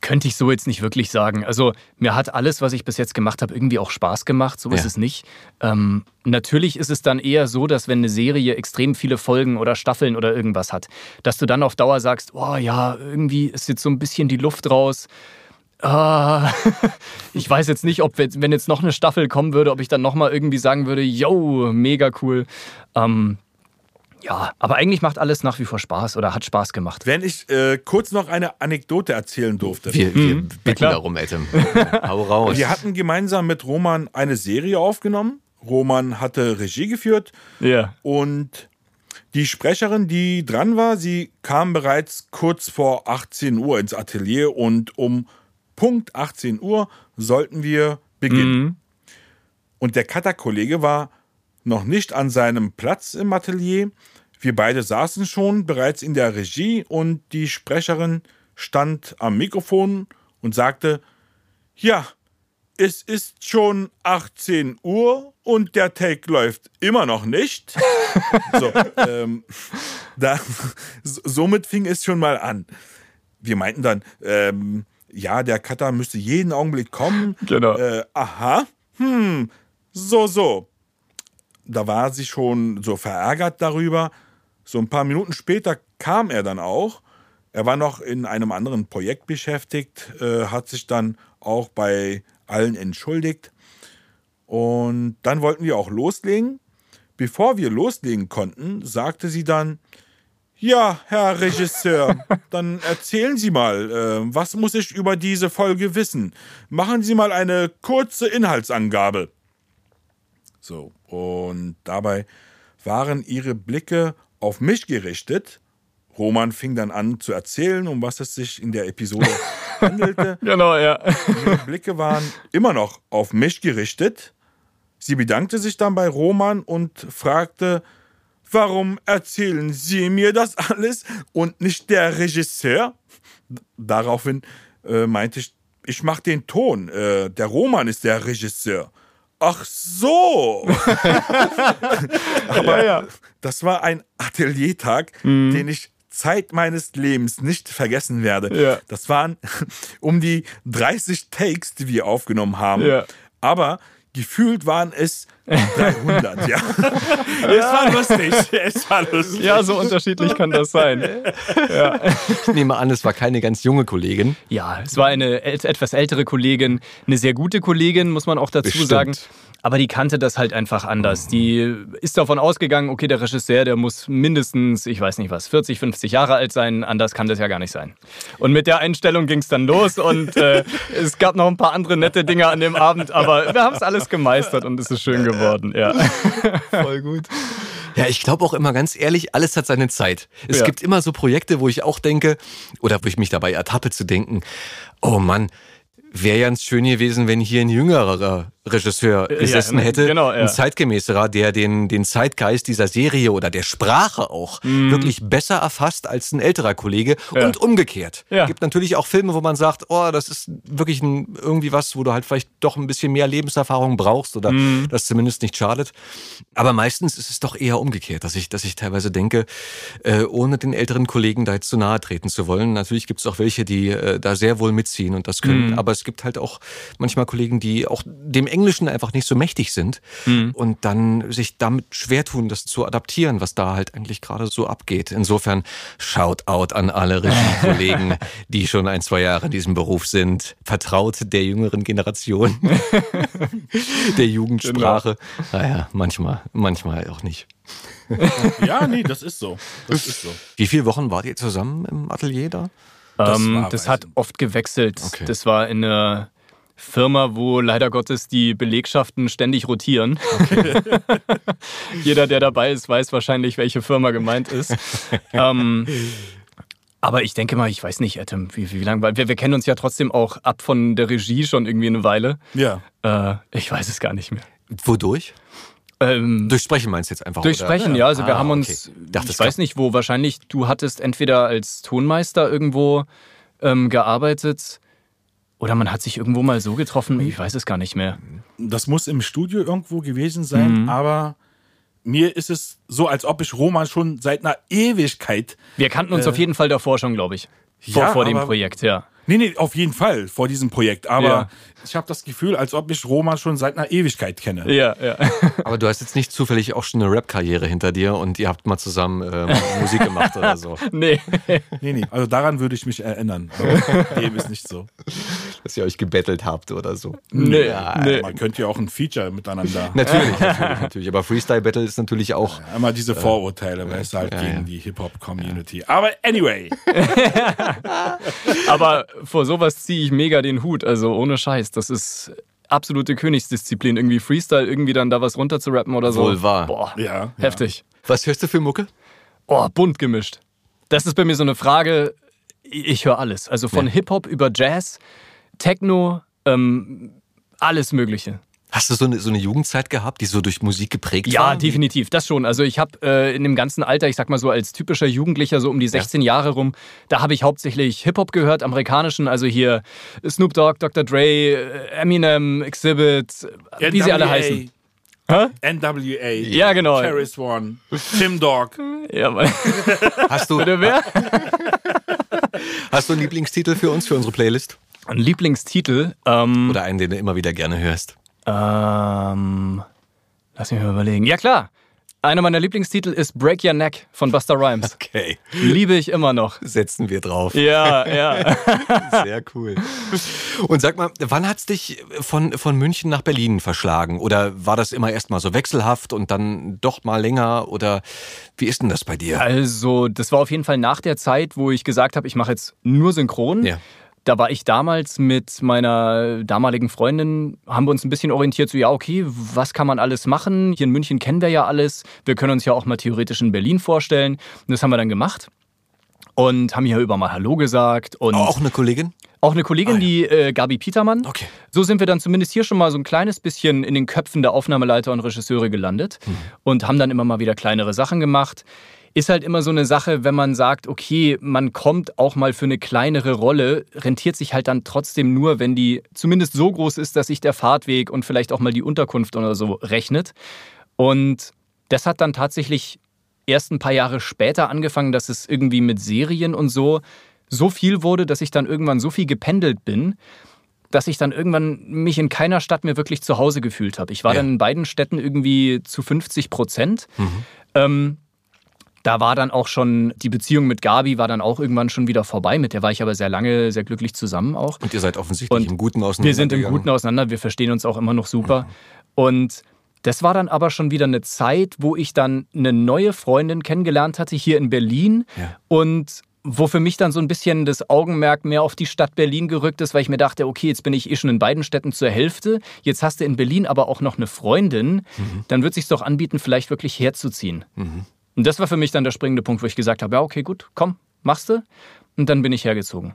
Speaker 4: Könnte ich so jetzt nicht wirklich sagen. Also mir hat alles, was ich bis jetzt gemacht habe, irgendwie auch Spaß gemacht. So ja. ist es nicht. Ähm, natürlich ist es dann eher so, dass wenn eine Serie extrem viele Folgen oder Staffeln oder irgendwas hat, dass du dann auf Dauer sagst, oh ja, irgendwie ist jetzt so ein bisschen die Luft raus. Ah, [LAUGHS] ich weiß jetzt nicht, ob wenn jetzt noch eine Staffel kommen würde, ob ich dann nochmal irgendwie sagen würde, yo, mega cool. Ähm, ja, aber eigentlich macht alles nach wie vor Spaß oder hat Spaß gemacht.
Speaker 3: Wenn ich äh, kurz noch eine Anekdote erzählen durfte.
Speaker 1: Wir, wir mhm. bitten darum, Adam. Hau raus.
Speaker 3: Wir hatten gemeinsam mit Roman eine Serie aufgenommen. Roman hatte Regie geführt.
Speaker 4: Ja.
Speaker 3: Und die Sprecherin, die dran war, sie kam bereits kurz vor 18 Uhr ins Atelier und um Punkt 18 Uhr sollten wir beginnen. Mhm. Und der Cutter-Kollege war noch nicht an seinem Platz im Atelier. Wir beide saßen schon bereits in der Regie und die Sprecherin stand am Mikrofon und sagte, ja, es ist schon 18 Uhr und der Take läuft immer noch nicht. [LAUGHS] so, ähm, da, somit fing es schon mal an. Wir meinten dann, ähm, ja, der Cutter müsste jeden Augenblick kommen.
Speaker 4: Genau.
Speaker 3: Äh, aha, hm, so, so. Da war sie schon so verärgert darüber. So ein paar Minuten später kam er dann auch. Er war noch in einem anderen Projekt beschäftigt, äh, hat sich dann auch bei allen entschuldigt. Und dann wollten wir auch loslegen. Bevor wir loslegen konnten, sagte sie dann, ja, Herr Regisseur, [LAUGHS] dann erzählen Sie mal, äh, was muss ich über diese Folge wissen? Machen Sie mal eine kurze Inhaltsangabe. So, und dabei waren ihre Blicke auf mich gerichtet. Roman fing dann an zu erzählen, um was es sich in der Episode [LAUGHS] handelte.
Speaker 4: Genau, ja.
Speaker 3: Ihre Blicke waren immer noch auf mich gerichtet. Sie bedankte sich dann bei Roman und fragte, warum erzählen Sie mir das alles und nicht der Regisseur? Daraufhin äh, meinte ich, ich mache den Ton. Äh, der Roman ist der Regisseur. Ach so. [LAUGHS] Aber
Speaker 4: Ja, ja.
Speaker 3: das war ein Ateliertag, den ich Zeit meines Lebens nicht vergessen werde.
Speaker 4: Ja.
Speaker 3: Das waren [LAUGHS] um die 30 Takes, die wir aufgenommen haben.
Speaker 4: Ja.
Speaker 3: Aber gefühlt waren es 300, ja. [LAUGHS] Es war lustig. Es war lustig.
Speaker 4: Ja, so unterschiedlich kann das sein.
Speaker 1: Ich nehme an, es war keine ganz junge Kollegin.
Speaker 4: Ja, es war eine etwas ältere Kollegin, eine sehr gute Kollegin, muss man auch dazu
Speaker 1: Bestimmt.
Speaker 4: sagen. Aber die kannte das halt einfach anders. Die ist davon ausgegangen, okay, der Regisseur, der muss mindestens, ich weiß nicht was, 40, 50 Jahre alt sein. Anders kann das ja gar nicht sein. Und mit der Einstellung ging es dann los und äh, [LAUGHS] es gab noch ein paar andere nette Dinge an dem Abend, aber wir haben es alles gemeistert und es ist schön geworden. Ja. [LAUGHS]
Speaker 1: Voll gut. Ja, ich glaube auch immer ganz ehrlich, alles hat seine Zeit. Es
Speaker 4: Ja.
Speaker 1: gibt immer so Projekte, wo ich auch denke, oder wo ich mich dabei ertappe zu denken, oh Mann, wäre ganz schön gewesen, wenn hier ein jüngerer Regisseur gesessen
Speaker 4: ne,
Speaker 1: hätte,
Speaker 4: genau, ja.
Speaker 1: ein zeitgemäßerer, der den, den Zeitgeist dieser Serie oder der Sprache auch wirklich besser erfasst als ein älterer Kollege.
Speaker 4: Ja.
Speaker 1: und umgekehrt.
Speaker 4: Ja.
Speaker 1: gibt natürlich auch Filme, wo man sagt, oh, das ist wirklich ein, irgendwie was, wo du halt vielleicht doch ein bisschen mehr Lebenserfahrung brauchst oder
Speaker 4: Mhm.
Speaker 1: das zumindest nicht schadet. Aber meistens ist es doch eher umgekehrt, dass ich, dass ich teilweise denke, äh, ohne den älteren Kollegen da jetzt zu nahe treten zu wollen. Natürlich gibt es auch welche, die äh, da sehr wohl mitziehen und das können. Aber es gibt halt auch manchmal Kollegen, die auch dem Englischen einfach nicht so mächtig sind und dann sich damit schwer tun, das zu adaptieren, was da halt eigentlich gerade so abgeht. Insofern Shoutout an alle Regiekollegen, [LAUGHS] die schon ein, zwei Jahre in diesem Beruf sind. Vertraut der jüngeren Generation, [LAUGHS] der Jugendsprache. Naja, manchmal, manchmal auch nicht. [LAUGHS]
Speaker 3: Ja, nee, das ist so. Das ist so.
Speaker 1: Wie viele Wochen wart ihr zusammen im Atelier da?
Speaker 3: Das
Speaker 4: ähm, das hat oft gewechselt.
Speaker 1: Okay.
Speaker 4: Das war in einer Firma, wo leider Gottes die Belegschaften ständig rotieren. [LAUGHS] Jeder, der dabei ist, weiß wahrscheinlich, welche Firma gemeint ist. ähm, aber ich denke mal, ich weiß nicht, Adam, wie, wie lange, weil wir, wir kennen uns ja trotzdem auch ab von der Regie schon irgendwie eine Weile.
Speaker 3: Ja.
Speaker 4: Äh, ich weiß es gar nicht mehr.
Speaker 1: Wodurch?
Speaker 4: Ähm,
Speaker 1: Durch Sprechen meinst du jetzt einfach?
Speaker 4: Durch
Speaker 1: oder?
Speaker 4: Sprechen, ja. Also wir
Speaker 1: Ah,
Speaker 4: haben
Speaker 1: okay.
Speaker 4: uns,
Speaker 1: Dachte, es
Speaker 4: ich weiß nicht wo, wahrscheinlich du hattest entweder als Tonmeister irgendwo ähm, gearbeitet oder man hat sich irgendwo mal so getroffen, ich weiß es gar nicht mehr.
Speaker 3: Das muss im Studio irgendwo gewesen sein, aber mir ist es so, als ob ich Roman schon seit einer Ewigkeit.
Speaker 4: Wir kannten uns auf jeden Fall davor schon, glaube ich. Vor,
Speaker 3: Äh. Ja,
Speaker 4: vor dem Projekt, ja.
Speaker 3: Nee, nee, auf jeden Fall vor diesem Projekt. Aber
Speaker 4: Ja.
Speaker 3: ich habe das Gefühl, als ob ich Roman schon seit einer Ewigkeit kenne.
Speaker 4: Ja, ja. [LAUGHS]
Speaker 1: Aber du hast jetzt nicht zufällig auch schon eine Rap-Karriere hinter dir und ihr habt mal zusammen ähm, Musik gemacht oder so. [LAUGHS]
Speaker 4: nee.
Speaker 3: Nee, nee, also daran würde ich mich erinnern. Aber [LAUGHS] dem ist nicht so.
Speaker 1: Dass ihr euch gebettelt habt oder so.
Speaker 4: Nee,
Speaker 1: Ja,
Speaker 4: nee.
Speaker 3: Man könnte ja auch ein Feature miteinander.
Speaker 1: Natürlich, natürlich, natürlich. Aber Freestyle Battle ist natürlich auch.
Speaker 3: Einmal diese Vorurteile, weißt du, halt
Speaker 1: Ja,
Speaker 3: gegen
Speaker 1: ja.
Speaker 3: die Hip-Hop-Community. Aber anyway.
Speaker 4: Aber vor sowas ziehe ich mega den Hut. Also ohne Scheiß. Das ist absolute Königsdisziplin. Irgendwie Freestyle, irgendwie dann da was runter zu rappen oder so.
Speaker 1: Wohl wahr.
Speaker 4: Boah,
Speaker 3: Ja, ja.
Speaker 4: heftig.
Speaker 1: Was hörst du für Mucke?
Speaker 4: Oh, bunt gemischt. Das ist bei mir so eine Frage. Ich höre alles. Also von
Speaker 1: Ja.
Speaker 4: Hip-Hop über Jazz, Techno, ähm, alles Mögliche.
Speaker 1: Hast du so eine, so eine Jugendzeit gehabt, die so durch Musik geprägt
Speaker 4: ja,
Speaker 1: war?
Speaker 4: Ja, definitiv, das schon. Also ich habe äh, in dem ganzen Alter, ich sag mal so als typischer Jugendlicher, so um die 16 ja. Jahre rum, da habe ich hauptsächlich Hip-Hop gehört, amerikanischen, also hier Snoop Dogg, Dr. Dre, äh, Eminem, Exhibit, wie sie alle heißen.
Speaker 3: Hä? NWA.
Speaker 4: Ja, genau.
Speaker 3: Paris One. Tim Dog.
Speaker 4: Ja, Mann.
Speaker 1: Hast du,
Speaker 4: Bitte wer?
Speaker 1: Hast du einen Lieblingstitel für uns, für unsere Playlist?
Speaker 4: Ein Lieblingstitel? Ähm,
Speaker 1: Oder einen, den du immer wieder gerne hörst?
Speaker 4: Ähm, lass mich mal überlegen. Ja, klar. Einer meiner Lieblingstitel ist Break Your Neck von Buster Rhymes.
Speaker 1: Okay.
Speaker 4: Liebe ich immer noch.
Speaker 1: Setzen wir drauf.
Speaker 4: Ja, ja. [LAUGHS]
Speaker 1: Sehr cool. Und sag mal, wann hat es dich von, von München nach Berlin verschlagen? Oder war das immer erst mal so wechselhaft und dann doch mal länger? Oder wie ist denn das bei dir?
Speaker 4: Also, das war auf jeden Fall nach der Zeit, wo ich gesagt habe, ich mache jetzt nur synchron.
Speaker 1: Ja.
Speaker 4: Da war ich damals mit meiner damaligen Freundin, haben wir uns ein bisschen orientiert, so ja, okay, was kann man alles machen? Hier in München kennen wir ja alles. Wir können uns ja auch mal theoretisch in Berlin vorstellen. Und das haben wir dann gemacht und haben hier über mal Hallo gesagt. Und
Speaker 1: auch eine Kollegin?
Speaker 4: Auch eine Kollegin, ah, ja. die äh, Gabi Petermann.
Speaker 1: Okay.
Speaker 4: So sind wir dann zumindest hier schon mal so ein kleines bisschen in den Köpfen der Aufnahmeleiter und Regisseure gelandet mhm. und haben dann immer mal wieder kleinere Sachen gemacht ist halt immer so eine Sache, wenn man sagt, okay, man kommt auch mal für eine kleinere Rolle, rentiert sich halt dann trotzdem nur, wenn die zumindest so groß ist, dass sich der Fahrtweg und vielleicht auch mal die Unterkunft oder so rechnet. Und das hat dann tatsächlich erst ein paar Jahre später angefangen, dass es irgendwie mit Serien und so so viel wurde, dass ich dann irgendwann so viel gependelt bin, dass ich dann irgendwann mich in keiner Stadt mehr wirklich zu Hause gefühlt habe. Ich war ja. dann in beiden Städten irgendwie zu 50 Prozent. Mhm. Ähm, da war dann auch schon, die Beziehung mit Gabi war dann auch irgendwann schon wieder vorbei. Mit der war ich aber sehr lange, sehr glücklich zusammen auch.
Speaker 1: Und ihr seid offensichtlich
Speaker 4: und
Speaker 1: im Guten auseinander.
Speaker 4: Wir sind im Guten auseinander, wir verstehen uns auch immer noch super. Und das war dann aber schon wieder eine Zeit, wo ich dann eine neue Freundin kennengelernt hatte hier in Berlin. Ja. Und wo für mich dann so ein bisschen das Augenmerk mehr auf die Stadt Berlin gerückt ist, weil ich mir dachte, okay, jetzt bin ich eh schon in beiden Städten zur Hälfte, jetzt hast du in Berlin aber auch noch eine Freundin, mhm. dann wird es sich doch anbieten, vielleicht wirklich herzuziehen. Mhm. Und das war für mich dann der springende Punkt, wo ich gesagt habe, ja, okay, gut, komm, machst du. Und dann bin ich hergezogen.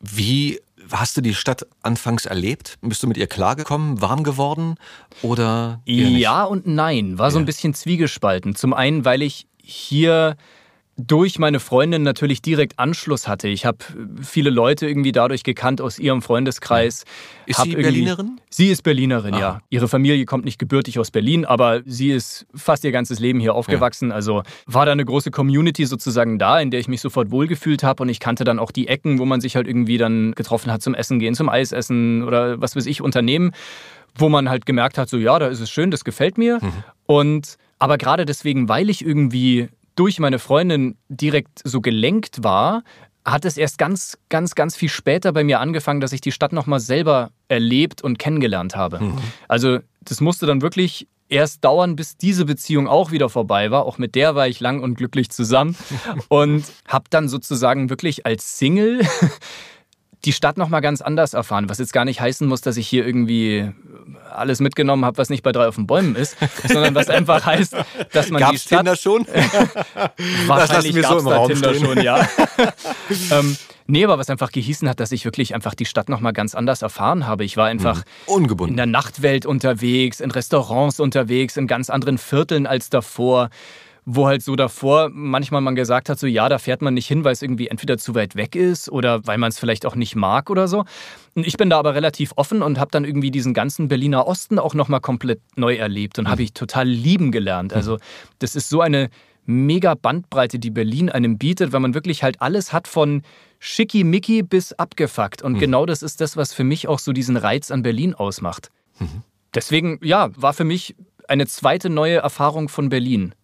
Speaker 1: Wie hast du die Stadt anfangs erlebt? Bist du mit ihr klargekommen, warm geworden oder?
Speaker 4: Ja und nein, war so ein bisschen zwiegespalten. Zum einen, weil ich hier durch meine Freundin natürlich direkt Anschluss hatte. Ich habe viele Leute irgendwie dadurch gekannt aus ihrem Freundeskreis.
Speaker 1: Ist sie Berlinerin?
Speaker 4: Sie ist Berlinerin, ah. ja. Ihre Familie kommt nicht gebürtig aus Berlin, aber sie ist fast ihr ganzes Leben hier aufgewachsen. Ja. Also war da eine große Community sozusagen da, in der ich mich sofort wohlgefühlt habe und ich kannte dann auch die Ecken, wo man sich halt irgendwie dann getroffen hat zum Essen gehen, zum Eisessen oder was weiß ich, Unternehmen, wo man halt gemerkt hat, so ja, da ist es schön, das gefällt mir. Mhm. Und aber gerade deswegen, weil ich irgendwie durch meine Freundin direkt so gelenkt war, hat es erst ganz, ganz, ganz viel später bei mir angefangen, dass ich die Stadt nochmal selber erlebt und kennengelernt habe. Mhm. Also das musste dann wirklich erst dauern, bis diese Beziehung auch wieder vorbei war. Auch mit der war ich lang und glücklich zusammen [LAUGHS] und habe dann sozusagen wirklich als Single die Stadt nochmal ganz anders erfahren, was jetzt gar nicht heißen muss, dass ich hier irgendwie alles mitgenommen habe, was nicht bei drei auf den Bäumen ist, [LAUGHS] sondern was einfach heißt, dass man
Speaker 1: Gab's
Speaker 4: die Stadt...
Speaker 1: Tinder schon? [LAUGHS]
Speaker 4: wahrscheinlich gab es so da Tinder stehen. schon, ja. [LAUGHS] ähm, nee, aber was einfach gehießen hat, dass ich wirklich einfach die Stadt nochmal ganz anders erfahren habe. Ich war einfach
Speaker 1: mhm. Ungebunden.
Speaker 4: in der Nachtwelt unterwegs, in Restaurants unterwegs, in ganz anderen Vierteln als davor wo halt so davor manchmal man gesagt hat, so ja, da fährt man nicht hin, weil es irgendwie entweder zu weit weg ist oder weil man es vielleicht auch nicht mag oder so. Und ich bin da aber relativ offen und habe dann irgendwie diesen ganzen Berliner Osten auch nochmal komplett neu erlebt und mhm. habe ich total lieben gelernt. Also mhm. das ist so eine mega Bandbreite, die Berlin einem bietet, weil man wirklich halt alles hat von schickimicki bis abgefuckt. Und mhm. genau das ist das, was für mich auch so diesen Reiz an Berlin ausmacht. Mhm. Deswegen, ja, war für mich eine zweite neue Erfahrung von Berlin.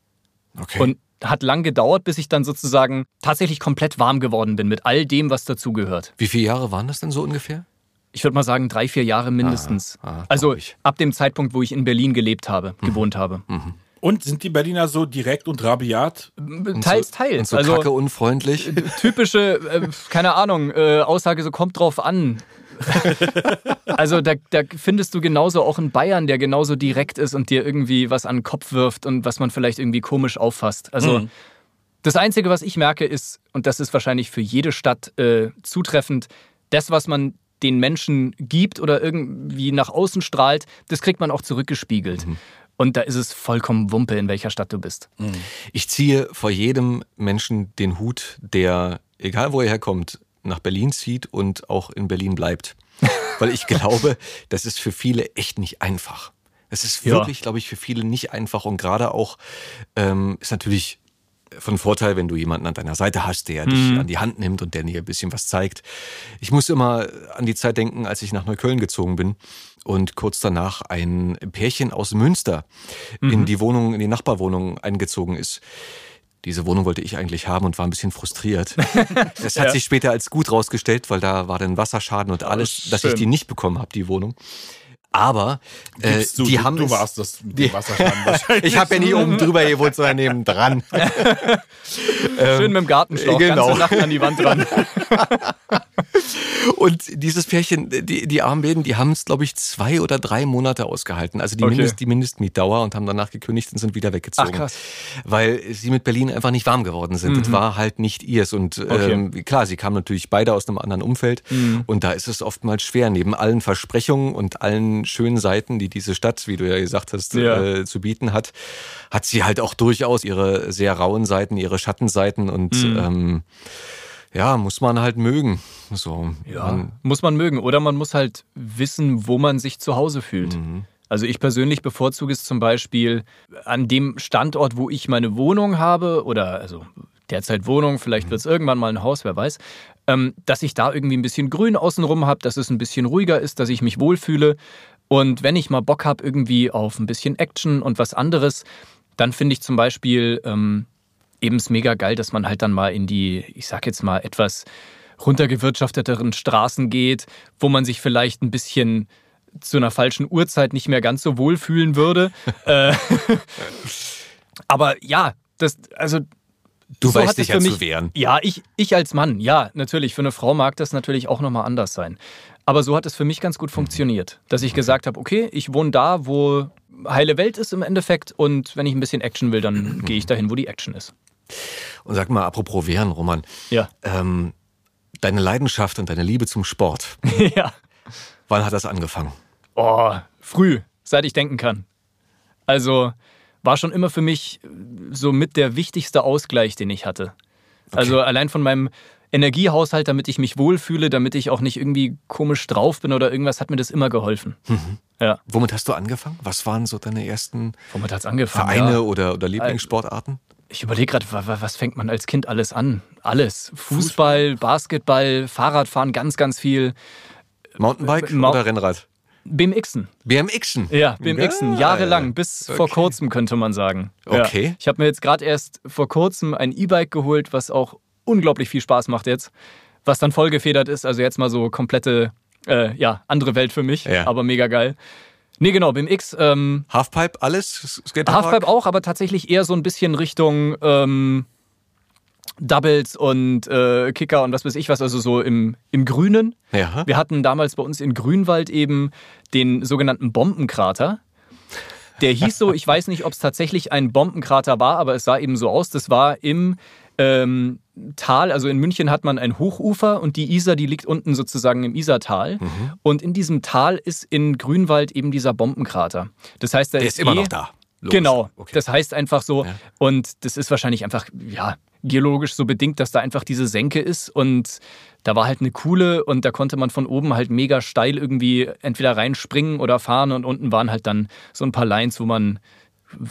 Speaker 1: Okay.
Speaker 4: Und hat lang gedauert, bis ich dann sozusagen tatsächlich komplett warm geworden bin mit all dem, was dazugehört.
Speaker 1: Wie viele Jahre waren das denn so ungefähr?
Speaker 4: Ich würde mal sagen, drei, vier Jahre mindestens. Ah, ah, also ich. ab dem Zeitpunkt, wo ich in Berlin gelebt habe, mhm. gewohnt habe. Mhm.
Speaker 3: Und sind die Berliner so direkt und rabiat?
Speaker 4: Teils, so, teils. Und
Speaker 1: so also, kacke unfreundlich?
Speaker 4: Typische, äh, keine Ahnung, äh, Aussage so kommt drauf an. [LAUGHS] also da, da, findest du genauso auch einen Bayern, der genauso direkt ist und dir irgendwie was an den Kopf wirft und was man vielleicht irgendwie komisch auffasst. Also mhm. das Einzige, was ich merke, ist, und das ist wahrscheinlich für jede Stadt äh, zutreffend, das, was man den Menschen gibt oder irgendwie nach außen strahlt, das kriegt man auch zurückgespiegelt. Mhm. Und da ist es vollkommen Wumpe, in welcher Stadt du bist. Mhm.
Speaker 1: Ich ziehe vor jedem Menschen den Hut, der, egal wo er herkommt, nach Berlin zieht und auch in Berlin bleibt. [LAUGHS] Weil ich glaube, das ist für viele echt nicht einfach. Es ist wirklich, ja. glaube ich, für viele nicht einfach und gerade auch ähm, ist natürlich von Vorteil, wenn du jemanden an deiner Seite hast, der mhm. dich an die Hand nimmt und der dir ein bisschen was zeigt. Ich muss immer an die Zeit denken, als ich nach Neukölln gezogen bin und kurz danach ein Pärchen aus Münster mhm. in die Wohnung, in die Nachbarwohnung eingezogen ist. Diese Wohnung wollte ich eigentlich haben und war ein bisschen frustriert. [LAUGHS] Das hat ja. sich später als gut rausgestellt, weil da war dann Wasserschaden und alles, oh, dass ich die nicht bekommen habe, die Wohnung. Aber äh,
Speaker 3: du,
Speaker 1: die
Speaker 3: du,
Speaker 1: haben
Speaker 3: du warst das mit dem Wasserschaden wahrscheinlich. [LAUGHS]
Speaker 1: ich habe ja nie oben drüber gewohnt, sondern neben dran. [LAUGHS]
Speaker 4: Schön mit dem Gartenschlauch genau. ganze Nacht an die Wand dran. [LAUGHS]
Speaker 1: Und dieses Pärchen, die, die armen Mäden, die haben es, glaube ich, zwei oder drei Monate ausgehalten. Also die, okay. Mindest, die Mindestmietdauer und haben danach gekündigt und sind wieder weggezogen. Ach, krass. Weil sie mit Berlin einfach nicht warm geworden sind. Mhm. Das war halt nicht ihrs. Und okay. ähm, klar, sie kamen natürlich beide aus einem anderen Umfeld. Mhm. Und da ist es oftmals schwer, neben allen Versprechungen und allen schönen Seiten, die diese Stadt, wie du ja gesagt hast, ja. Äh, zu bieten hat, hat sie halt auch durchaus ihre sehr rauen Seiten, ihre Schattenseiten und mhm. ähm, ja, muss man halt mögen. So,
Speaker 4: ja, man, muss man mögen. Oder man muss halt wissen, wo man sich zu Hause fühlt. Mhm. Also ich persönlich bevorzuge es zum Beispiel an dem Standort, wo ich meine Wohnung habe oder also derzeit Wohnung, vielleicht mhm. wird es irgendwann mal ein Haus, wer weiß, ähm, dass ich da irgendwie ein bisschen Grün außenrum habe, dass es ein bisschen ruhiger ist, dass ich mich wohlfühle. Und wenn ich mal Bock habe irgendwie auf ein bisschen Action und was anderes, dann finde ich zum Beispiel ähm, eben es mega geil, dass man halt dann mal in die, ich sag jetzt mal, etwas runtergewirtschafteteren Straßen geht, wo man sich vielleicht ein bisschen zu einer falschen Uhrzeit nicht mehr ganz so wohl fühlen würde. [LAUGHS] Äh, aber ja, das, also.
Speaker 1: Du so weißt dich ja mich, zu wehren.
Speaker 4: Ja, ich, ich als Mann, ja, natürlich. Für eine Frau mag das natürlich auch nochmal anders sein. Aber so hat es für mich ganz gut funktioniert, dass ich gesagt habe, okay, ich wohne da, wo heile Welt ist im Endeffekt und wenn ich ein bisschen Action will, dann [CLEARS THROAT] gehe ich dahin, wo die Action ist.
Speaker 1: Und sag mal, apropos Wehren, Roman.
Speaker 4: Ja.
Speaker 1: Ähm, deine Leidenschaft und deine Liebe zum Sport. [LAUGHS]
Speaker 4: ja.
Speaker 1: Wann hat das angefangen?
Speaker 4: Oh, früh, seit ich denken kann. Also war schon immer für mich so mit der wichtigste Ausgleich, den ich hatte. Okay. Also allein von meinem Energiehaushalt, damit ich mich wohlfühle, damit ich auch nicht irgendwie komisch drauf bin oder irgendwas, hat mir das immer geholfen. Mhm.
Speaker 1: Ja. Womit hast du angefangen? Was waren so deine ersten
Speaker 4: Womit hat's angefangen?
Speaker 1: Vereine ja. oder, oder Lieblingssportarten?
Speaker 4: Ich überlege gerade, was fängt man als Kind alles an? Alles. Fußball, Basketball, Fahrradfahren, ganz, ganz viel.
Speaker 1: Mountainbike Ma oder Rennrad?
Speaker 4: BMXen.
Speaker 1: BMXen?
Speaker 4: Ja, BMXen. Jahrelang, bis okay. vor kurzem könnte man sagen.
Speaker 1: Okay.
Speaker 4: Ja. Ich habe mir jetzt gerade erst vor kurzem ein E-Bike geholt, was auch unglaublich viel Spaß macht jetzt. Was dann vollgefedert ist. Also jetzt mal so komplette, äh, ja, andere Welt für mich, ja. aber mega geil. Nee, genau, BMX. Ähm,
Speaker 1: Halfpipe, alles?
Speaker 4: Skaterpark? Halfpipe auch, aber tatsächlich eher so ein bisschen Richtung ähm, Doubles und äh, Kicker und was weiß ich was, also so im, im Grünen.
Speaker 1: Ja.
Speaker 4: Wir hatten damals bei uns in Grünwald eben den sogenannten Bombenkrater. Der hieß so, ich weiß nicht, ob es tatsächlich ein Bombenkrater war, aber es sah eben so aus. Das war im ähm, Tal, also in München hat man ein Hochufer und die Isar, die liegt unten sozusagen im Isartal. Mhm. Und in diesem Tal ist in Grünwald eben dieser Bombenkrater. Das heißt, da
Speaker 1: Der
Speaker 4: ist,
Speaker 1: ist immer eh, noch da.
Speaker 4: Logisch. Genau. Okay. Das heißt einfach so, ja. und das ist wahrscheinlich einfach, ja, geologisch so bedingt, dass da einfach diese Senke ist und da war halt eine coole und da konnte man von oben halt mega steil irgendwie entweder reinspringen oder fahren und unten waren halt dann so ein paar Lines, wo man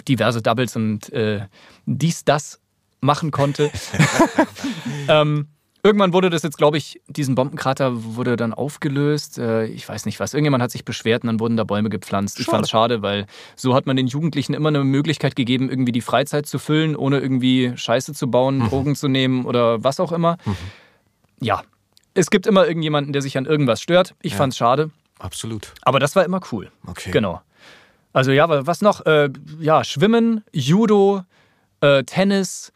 Speaker 4: diverse Doubles und äh, dies, das machen konnte. [LAUGHS] ähm, irgendwann wurde das jetzt, glaube ich, diesen Bombenkrater wurde dann aufgelöst. Äh, ich weiß nicht was. Irgendjemand hat sich beschwert und dann wurden da Bäume gepflanzt. Schade. Ich fand es schade, weil so hat man den Jugendlichen immer eine Möglichkeit gegeben, irgendwie die Freizeit zu füllen, ohne irgendwie Scheiße zu bauen, mhm. Drogen zu nehmen oder was auch immer. Mhm. Ja, es gibt immer irgendjemanden, der sich an irgendwas stört. Ich ja. es schade.
Speaker 1: Absolut.
Speaker 4: Aber das war immer cool.
Speaker 1: Okay.
Speaker 4: Genau. Also ja, was noch? Äh, ja, Schwimmen, Judo, äh, Tennis,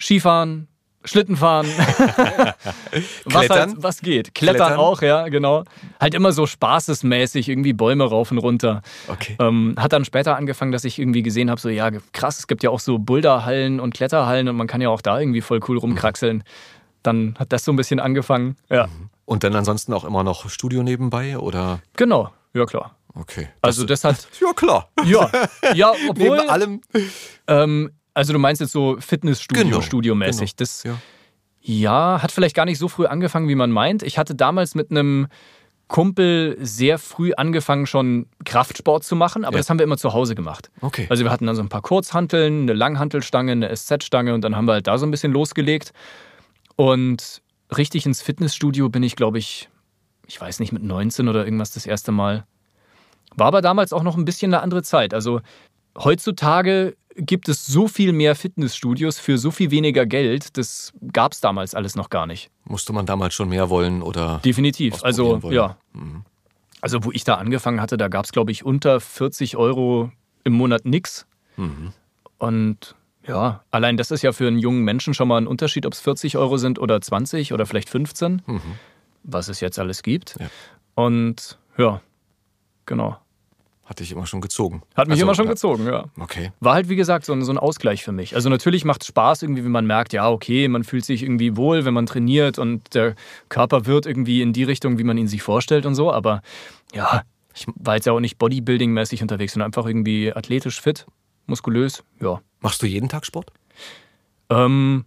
Speaker 4: Skifahren, Schlittenfahren, [LAUGHS] was, halt, was geht. Klettern, Klettern, auch, ja, genau. Halt immer so spaßesmäßig, irgendwie Bäume rauf und runter.
Speaker 1: Okay.
Speaker 4: Ähm, hat dann später angefangen, dass ich irgendwie gesehen habe, so ja, krass, es gibt ja auch so Boulderhallen und Kletterhallen und man kann ja auch da irgendwie voll cool rumkraxeln. Mhm. Dann hat das so ein bisschen angefangen, ja. Mhm.
Speaker 1: Und dann ansonsten auch immer noch Studio nebenbei oder?
Speaker 4: Genau, ja klar.
Speaker 1: Okay.
Speaker 4: Also das hat. [LAUGHS]
Speaker 1: Ja, klar.
Speaker 4: Ja, ja [LAUGHS] obwohl.
Speaker 1: Neben allem.
Speaker 4: Ähm, also du meinst jetzt so Fitnessstudio,
Speaker 1: Genau,
Speaker 4: Studio-mäßig.
Speaker 1: genau,
Speaker 4: Das
Speaker 1: Ja.
Speaker 4: ja, hat vielleicht gar nicht so früh angefangen, wie man meint. Ich hatte damals mit einem Kumpel sehr früh angefangen, schon Kraftsport zu machen, aber
Speaker 1: Ja.
Speaker 4: das haben wir immer zu Hause gemacht.
Speaker 1: Okay.
Speaker 4: Also wir hatten dann so ein paar Kurzhanteln, eine Langhantelstange, eine SZ-Stange und dann haben wir halt da so ein bisschen losgelegt. Und richtig ins Fitnessstudio bin ich, glaube ich, ich weiß nicht, mit 19 oder irgendwas das erste Mal. War aber damals auch noch ein bisschen eine andere Zeit. Also heutzutage gibt es so viel mehr Fitnessstudios für so viel weniger Geld. Das gab es damals alles noch gar nicht.
Speaker 1: Musste man damals schon mehr wollen oder?
Speaker 4: Definitiv. Also
Speaker 1: wollen.
Speaker 4: ja. Also wo ich da angefangen hatte, da gab es, glaube ich, unter 40 Euro im Monat nix.
Speaker 1: Mhm.
Speaker 4: Und ja, allein das ist ja für einen jungen Menschen schon mal ein Unterschied, ob es 40 Euro sind oder 20 oder vielleicht 15, was es jetzt alles gibt.
Speaker 1: Mhm. Ja.
Speaker 4: Und ja, genau.
Speaker 1: Hatte ich immer schon gezogen.
Speaker 4: Hat mich
Speaker 1: Also,
Speaker 4: immer schon
Speaker 1: ja.
Speaker 4: gezogen, ja.
Speaker 1: Okay.
Speaker 4: War halt, wie gesagt, so ein, so ein Ausgleich für mich. Also natürlich macht es Spaß irgendwie, wenn man merkt, ja, okay, man fühlt sich irgendwie wohl, wenn man trainiert und der Körper wird irgendwie in die Richtung, wie man ihn sich vorstellt und so. Aber ja, ich war jetzt ja auch nicht Bodybuilding-mäßig unterwegs, sondern einfach irgendwie athletisch fit, muskulös, ja.
Speaker 1: Machst du jeden Tag Sport?
Speaker 4: Ähm,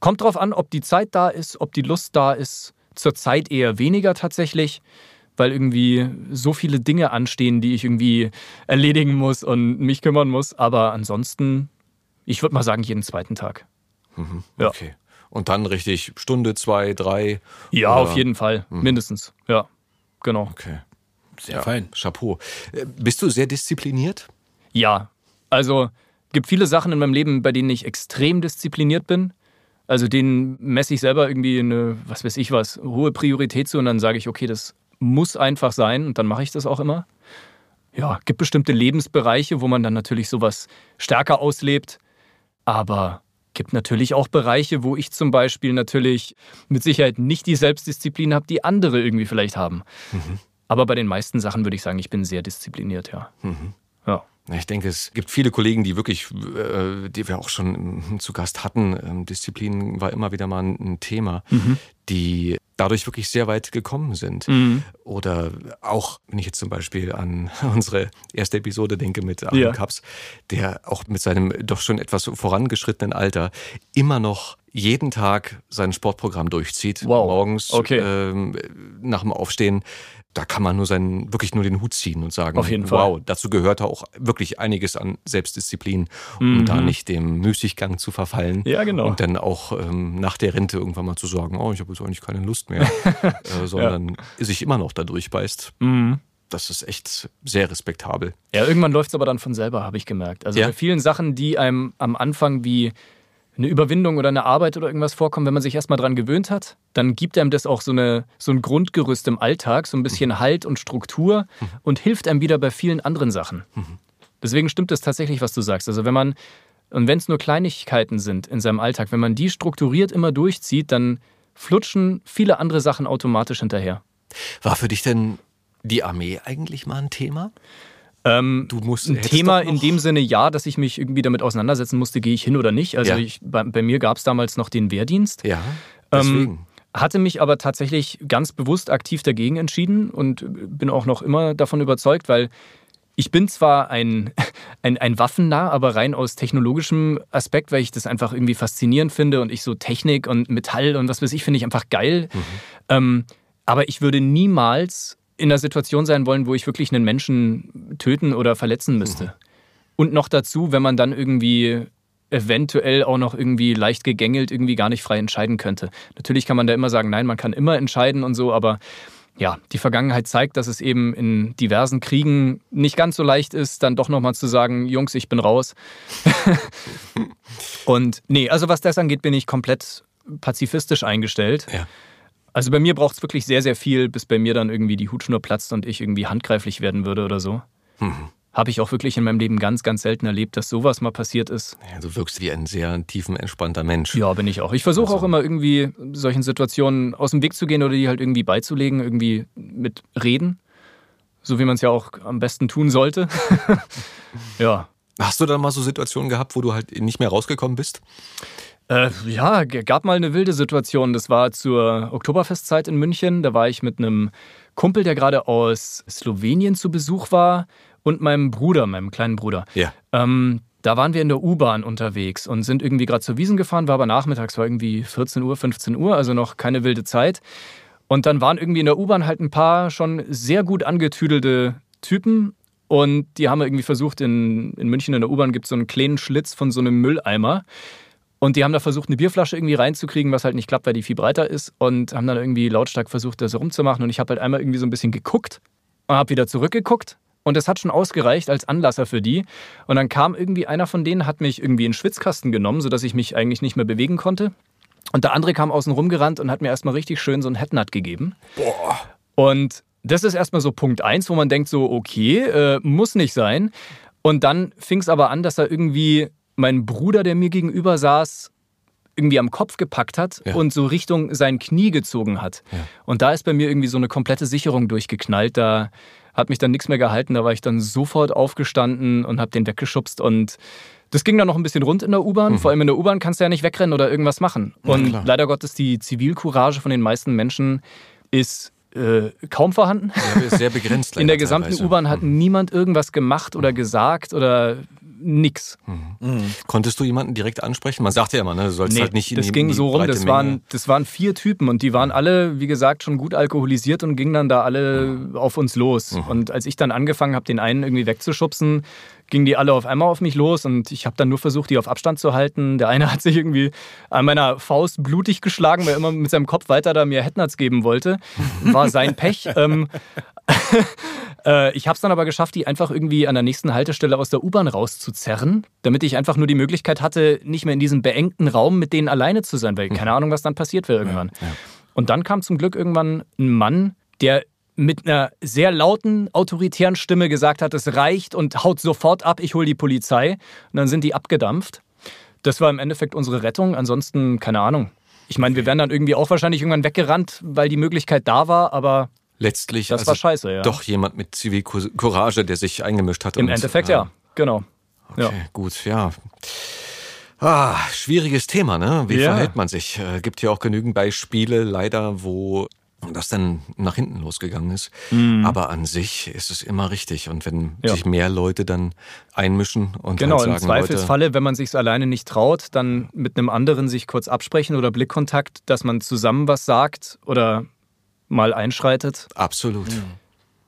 Speaker 4: kommt drauf an, ob die Zeit da ist, ob die Lust da ist. Zurzeit eher weniger tatsächlich, weil irgendwie so viele Dinge anstehen, die ich irgendwie erledigen muss und mich kümmern muss. Aber ansonsten, ich würde mal sagen, jeden zweiten Tag. Ja.
Speaker 1: Okay. Und dann richtig Stunde, zwei, drei.
Speaker 4: Ja,
Speaker 1: oder-
Speaker 4: auf jeden Fall. Mindestens. Ja, genau.
Speaker 1: Okay.
Speaker 3: Sehr fein.
Speaker 1: Chapeau. Äh, Bist du sehr diszipliniert?
Speaker 4: Ja, also gibt viele Sachen in meinem Leben, bei denen ich extrem diszipliniert bin. Also denen messe ich selber irgendwie eine, was weiß ich was, hohe Priorität zu und dann sage ich, okay, das muss einfach sein und dann mache ich das auch immer. Ja, gibt bestimmte Lebensbereiche, wo man dann natürlich sowas stärker auslebt, aber gibt natürlich auch Bereiche, wo ich zum Beispiel natürlich mit Sicherheit nicht die Selbstdisziplin habe, die andere irgendwie vielleicht haben. Aber bei den meisten Sachen würde ich sagen, ich bin sehr diszipliniert, ja. Ja.
Speaker 1: Ja, Ich denke, es gibt viele Kollegen, die wirklich, äh, die wir auch schon zu Gast hatten. Ähm, Disziplin war immer wieder mal ein ein Thema, die dadurch wirklich sehr weit gekommen sind. Oder auch, wenn ich jetzt zum Beispiel an [LAUGHS] unsere erste Episode denke mit Arne
Speaker 4: Ja.
Speaker 1: Kaps, der auch mit seinem doch schon etwas vorangeschrittenen Alter immer noch jeden Tag sein Sportprogramm durchzieht.
Speaker 4: Wow.
Speaker 1: Morgens
Speaker 4: Okay.
Speaker 1: ähm, nach dem Aufstehen. Da kann man nur seinen, wirklich nur den Hut ziehen und sagen,
Speaker 4: Auf jeden
Speaker 1: wow, dazu gehört auch wirklich einiges an Selbstdisziplin, um da nicht dem Müßiggang zu verfallen.
Speaker 4: Mhm. Ja, genau.
Speaker 1: Und dann auch ähm, nach der Rente irgendwann mal zu sagen, oh, ich habe jetzt eigentlich keine Lust mehr, [LAUGHS] äh, sondern sich immer noch da durchbeißt.
Speaker 4: Mhm.
Speaker 1: Das ist echt sehr respektabel.
Speaker 4: Ja, irgendwann läuft es aber dann von selber, habe ich gemerkt. Also
Speaker 1: Ja.
Speaker 4: bei vielen Sachen, die einem am Anfang wie eine Überwindung oder eine Arbeit oder irgendwas vorkommen, wenn man sich erstmal dran gewöhnt hat, dann gibt einem das auch so, eine, so ein Grundgerüst im Alltag, so ein bisschen Halt und Struktur und hilft einem wieder bei vielen anderen Sachen. Deswegen stimmt es tatsächlich, was du sagst. Also wenn man, und wenn es nur Kleinigkeiten sind in seinem Alltag, wenn man die strukturiert immer durchzieht, dann flutschen viele andere Sachen automatisch hinterher.
Speaker 1: War für dich denn die Armee eigentlich mal ein Thema?
Speaker 4: Ähm,
Speaker 1: Du musst
Speaker 4: ein Thema in dem Sinne, ja, dass ich mich irgendwie damit auseinandersetzen musste, gehe ich hin oder nicht. Also
Speaker 1: Ja.
Speaker 4: ich, bei, bei mir gab es damals noch den Wehrdienst.
Speaker 1: Ja,
Speaker 4: Ähm,
Speaker 1: deswegen.
Speaker 4: Hatte mich aber tatsächlich ganz bewusst aktiv dagegen entschieden und bin auch noch immer davon überzeugt, weil ich bin zwar ein, [LAUGHS] ein, ein Waffennah, aber rein aus technologischem Aspekt, weil ich das einfach irgendwie faszinierend finde und ich so Technik und Metall und was weiß ich, finde ich einfach geil. Ähm, aber ich würde niemals in einer Situation sein wollen, wo ich wirklich einen Menschen töten oder verletzen müsste. Und noch dazu, wenn man dann irgendwie eventuell auch noch irgendwie leicht gegängelt irgendwie gar nicht frei entscheiden könnte. Natürlich kann man da immer sagen, nein, man kann immer entscheiden und so, aber ja, die Vergangenheit zeigt, dass es eben in diversen Kriegen nicht ganz so leicht ist, dann doch nochmal zu sagen, Jungs, ich bin raus. [LAUGHS] und nee, also was das angeht, bin ich komplett pazifistisch eingestellt.
Speaker 1: Ja.
Speaker 4: Also bei mir braucht es wirklich sehr, sehr viel, bis bei mir dann irgendwie die Hutschnur platzt und ich irgendwie handgreiflich werden würde oder so. Habe ich auch wirklich in meinem Leben ganz, ganz selten erlebt, dass sowas mal passiert ist.
Speaker 1: Ja, du wirkst wie ein sehr tiefen, entspannter Mensch.
Speaker 4: Ja, bin ich auch. Ich versuche auch immer irgendwie solchen Situationen aus dem Weg zu gehen oder die halt irgendwie beizulegen, irgendwie mit Reden. So wie man es ja auch am besten tun sollte. [LAUGHS] ja.
Speaker 1: Hast du dann mal so Situationen gehabt, wo du halt nicht mehr rausgekommen bist?
Speaker 4: Äh, ja, gab mal eine wilde Situation. Das war zur Oktoberfestzeit in München. Da war ich mit einem Kumpel, der gerade aus Slowenien zu Besuch war, und meinem Bruder, meinem kleinen Bruder.
Speaker 1: Ja.
Speaker 4: Ähm, da waren wir in der U-Bahn unterwegs und sind irgendwie gerade zur Wiesen gefahren, war aber nachmittags, war irgendwie 14 Uhr, 15 Uhr, also noch keine wilde Zeit. Und dann waren irgendwie in der U-Bahn halt ein paar schon sehr gut angetüdelte Typen und die haben irgendwie versucht, in, in München in der U-Bahn gibt es so einen kleinen Schlitz von so einem Mülleimer. Und die haben da versucht, eine Bierflasche irgendwie reinzukriegen, was halt nicht klappt, weil die viel breiter ist. Und haben dann irgendwie lautstark versucht, das rumzumachen. Und ich habe halt einmal irgendwie so ein bisschen geguckt und habe wieder zurückgeguckt. Und das hat schon ausgereicht als Anlasser für die. Und dann kam irgendwie einer von denen, hat mich irgendwie in den Schwitzkasten genommen, sodass ich mich eigentlich nicht mehr bewegen konnte. Und der andere kam außen rumgerannt und hat mir erstmal richtig schön so einen Headnut gegeben.
Speaker 3: Boah.
Speaker 4: Und das ist erstmal so Punkt eins, wo man denkt so, okay, äh, muss nicht sein. Und dann fing es aber an, dass er irgendwie mein Bruder, der mir gegenüber saß, irgendwie am Kopf gepackt hat
Speaker 1: Ja.
Speaker 4: und so Richtung sein Knie gezogen hat.
Speaker 1: Ja.
Speaker 4: Und da ist bei mir irgendwie so eine komplette Sicherung durchgeknallt. Da hat mich dann nichts mehr gehalten. Da war ich dann sofort aufgestanden und habe den weggeschubst. Und das ging dann noch ein bisschen rund in der U-Bahn. Vor allem in der U-Bahn kannst du ja nicht wegrennen oder irgendwas machen. Und
Speaker 1: klar.
Speaker 4: leider Gottes, die Zivilcourage von den meisten Menschen ist äh, kaum vorhanden.
Speaker 1: Ja, sehr begrenzt.
Speaker 4: In der gesamten. U-Bahn hat niemand irgendwas gemacht oder gesagt oder nix.
Speaker 1: Konntest du jemanden direkt ansprechen? Man sagt ja immer, ne, du sollst
Speaker 4: Nee,
Speaker 1: halt nicht in
Speaker 4: das
Speaker 1: die,
Speaker 4: ging so rum. Das
Speaker 1: Menge.
Speaker 4: waren, das waren vier Typen und die waren alle, wie gesagt, schon gut alkoholisiert und gingen dann da alle auf uns los.
Speaker 1: Mhm.
Speaker 4: Und als ich dann angefangen habe, den einen irgendwie wegzuschubsen, gingen die alle auf einmal auf mich los und ich habe dann nur versucht, die auf Abstand zu halten. Der eine [LAUGHS] hat sich irgendwie an meiner Faust blutig geschlagen, weil er immer mit seinem Kopf weiter da mir Headnuts geben wollte. War sein Pech. [LAUGHS] ähm, äh, [LAUGHS] ich habe es dann aber geschafft, die einfach irgendwie an der nächsten Haltestelle aus der U-Bahn rauszuzerren, damit ich einfach nur die Möglichkeit hatte, nicht mehr in diesem beengten Raum mit denen alleine zu sein, weil keine Ahnung, was dann passiert wäre irgendwann. Und dann kam zum Glück irgendwann ein Mann, der mit einer sehr lauten, autoritären Stimme gesagt hat, es reicht und haut sofort ab, ich hole die Polizei. Und dann sind die abgedampft. Das war im Endeffekt unsere Rettung. Ansonsten, keine Ahnung. Ich meine, wir wären dann irgendwie auch wahrscheinlich irgendwann weggerannt, weil die Möglichkeit da war, aber
Speaker 1: Letztlich
Speaker 4: Das
Speaker 1: also
Speaker 4: war scheiße, ja.
Speaker 1: doch jemand mit Zivilcourage, der sich eingemischt hat.
Speaker 4: im
Speaker 1: und,
Speaker 4: Endeffekt
Speaker 1: äh,
Speaker 4: ja. Genau. Ja.
Speaker 1: Okay, gut, ja. Ah, schwieriges Thema, ne? Wie
Speaker 4: Ja.
Speaker 1: verhält man sich? Äh, gibt ja auch genügend Beispiele, leider, wo das dann nach hinten losgegangen ist. Aber an sich ist es immer richtig. Und wenn
Speaker 4: Mhm. Ja.
Speaker 1: sich mehr Leute dann einmischen und
Speaker 4: Genau,
Speaker 1: halt
Speaker 4: im
Speaker 1: sagen,
Speaker 4: Zweifelsfalle, wenn man sich alleine nicht traut, dann mit einem anderen sich kurz absprechen oder Blickkontakt, dass man zusammen was sagt oder mal einschreitet.
Speaker 1: Absolut.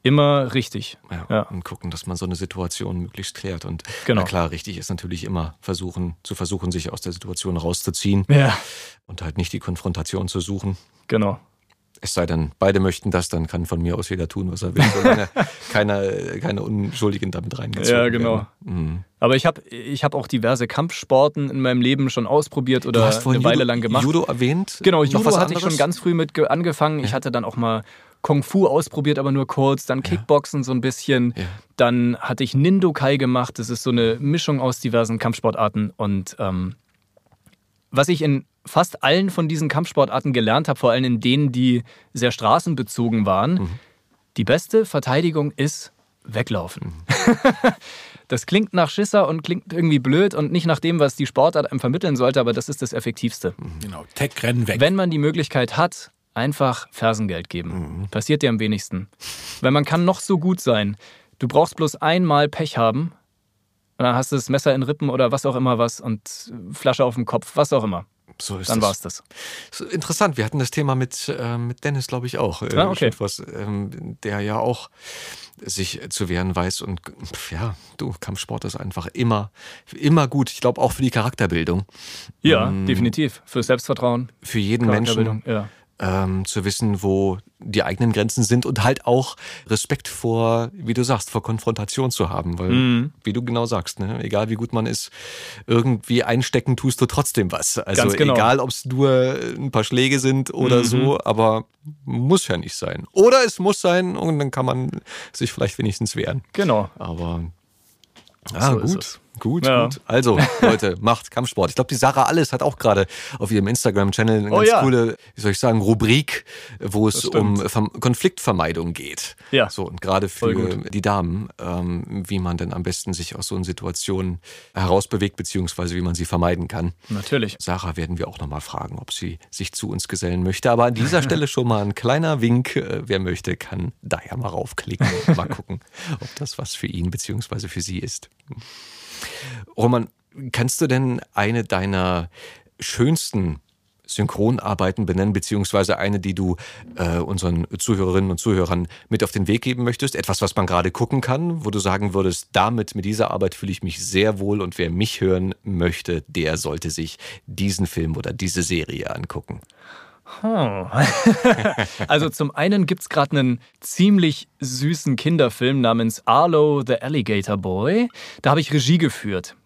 Speaker 4: Immer richtig.
Speaker 1: Ja,
Speaker 4: Ja.
Speaker 1: Und gucken, dass man so eine Situation möglichst klärt. Und
Speaker 4: Genau.
Speaker 1: na klar, richtig ist natürlich immer versuchen, zu versuchen, sich aus der Situation rauszuziehen
Speaker 4: Ja,
Speaker 1: und halt nicht die Konfrontation zu suchen.
Speaker 4: genau.
Speaker 1: Es sei denn, beide möchten das, dann kann von mir aus jeder tun, was er will, solange [LAUGHS] keiner, keine Unschuldigen damit reingezogen
Speaker 4: Ja, genau.
Speaker 1: Mhm.
Speaker 4: Aber ich habe ich hab auch diverse Kampfsporten in meinem Leben schon ausprobiert oder eine Weile
Speaker 1: Judo,
Speaker 4: lang gemacht.
Speaker 1: Judo erwähnt.
Speaker 4: Genau, Judo hatte ich
Speaker 1: anderes?
Speaker 4: schon ganz früh mit ge- angefangen. Ich hatte dann auch mal Kung Fu ausprobiert, aber nur kurz. Dann Kickboxen so ein bisschen.
Speaker 1: Ja.
Speaker 4: Dann hatte ich Nindokai gemacht. Das ist so eine Mischung aus diversen Kampfsportarten. Und ähm, was ich in fast allen von diesen Kampfsportarten gelernt habe, vor allem in denen, die sehr straßenbezogen waren,
Speaker 1: Mhm.
Speaker 4: die beste Verteidigung ist weglaufen. [LAUGHS] das klingt nach Schisser und klingt irgendwie blöd und nicht nach dem, was die Sportart einem vermitteln sollte, aber das ist das Effektivste.
Speaker 3: Genau, Tech rennen weg.
Speaker 4: Wenn man die Möglichkeit hat, einfach Fersengeld geben. Passiert dir am wenigsten. Weil man kann noch so gut sein. Du brauchst bloß einmal Pech haben und dann hast du das Messer in Rippen oder was auch immer was und Flasche auf dem Kopf, was auch immer.
Speaker 1: So ist
Speaker 4: Dann
Speaker 1: das.
Speaker 4: war's das.
Speaker 1: So, Interessant, wir hatten das Thema mit, äh, mit Dennis, glaube ich, auch. Äh,
Speaker 4: Ah, okay.
Speaker 1: Was, ähm, der ja auch sich zu wehren weiß. Und ja, du, Kampfsport ist einfach immer, immer gut. Ich glaube auch für die Charakterbildung.
Speaker 4: Ja, definitiv. Für Selbstvertrauen,
Speaker 1: Für jeden Menschen.
Speaker 4: Ja.
Speaker 1: Ähm, zu wissen, wo die eigenen Grenzen sind und halt auch Respekt vor, wie du sagst, vor Konfrontation zu haben. Weil,
Speaker 4: Mhm.
Speaker 1: wie du genau sagst, ne, egal wie gut man ist, irgendwie einstecken tust du trotzdem was. Also
Speaker 4: Ganz genau.
Speaker 1: egal, ob es nur ein paar Schläge sind oder
Speaker 4: Mhm.
Speaker 1: so, aber muss ja nicht sein. Oder es muss sein und dann kann man sich vielleicht wenigstens wehren.
Speaker 4: Genau.
Speaker 1: Aber ah,
Speaker 4: So
Speaker 1: gut. Gut, ja. gut. Also, Leute, [LAUGHS] macht Kampfsport. Ich glaube, die Sarah Alles hat auch gerade auf ihrem Instagram-Channel eine oh, ganz ja. coole, wie soll ich sagen, Rubrik, wo es um Konfliktvermeidung geht. Ja. So, und gerade für die Damen, ähm, wie man denn am besten sich aus so einer Situation herausbewegt, beziehungsweise wie man sie vermeiden kann.
Speaker 4: Natürlich.
Speaker 1: Sarah werden wir auch nochmal fragen, ob sie sich zu uns gesellen möchte. Aber an dieser [LAUGHS] Stelle schon mal ein kleiner Wink. Äh, wer möchte, kann da ja mal raufklicken und mal gucken, [LAUGHS] ob das was für ihn beziehungsweise für sie ist. Roman, kannst du denn eine deiner schönsten Synchronarbeiten benennen, beziehungsweise eine, die du äh, unseren Zuhörerinnen und Zuhörern mit auf den Weg geben möchtest? Etwas, was man gerade gucken kann, wo du sagen würdest, damit, mit dieser Arbeit fühle ich mich sehr wohl und wer mich hören möchte, der sollte sich diesen Film oder diese Serie angucken.
Speaker 4: Hm. [LAUGHS] also zum einen gibt es gerade einen ziemlich süßen Kinderfilm namens Arlo the Alligator Boy. Da habe ich Regie geführt.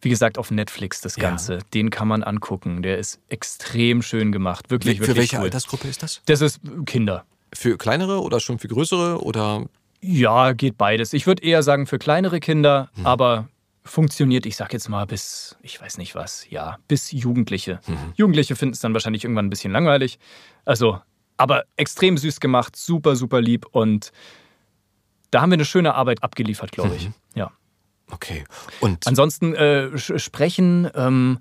Speaker 4: Wie gesagt, auf Netflix das Ganze. Ja. Den kann man angucken. Der ist extrem schön gemacht. Wirklich,
Speaker 1: Für
Speaker 4: wirklich
Speaker 1: welche
Speaker 4: cool.
Speaker 1: Altersgruppe ist das?
Speaker 4: Das ist Kinder.
Speaker 1: Für kleinere oder schon für größere oder?
Speaker 4: Ja, geht beides. Ich würde eher sagen für kleinere Kinder, hm. aber funktioniert, ich sag jetzt mal, bis, ich weiß nicht was, ja, bis Jugendliche. Mhm. Jugendliche finden es dann wahrscheinlich irgendwann ein bisschen langweilig. Also, aber extrem süß gemacht, super, super lieb und da haben wir eine schöne Arbeit abgeliefert, glaube ich. Mhm. Ja.
Speaker 1: Okay.
Speaker 4: Und ansonsten äh, sprechen. Ähm,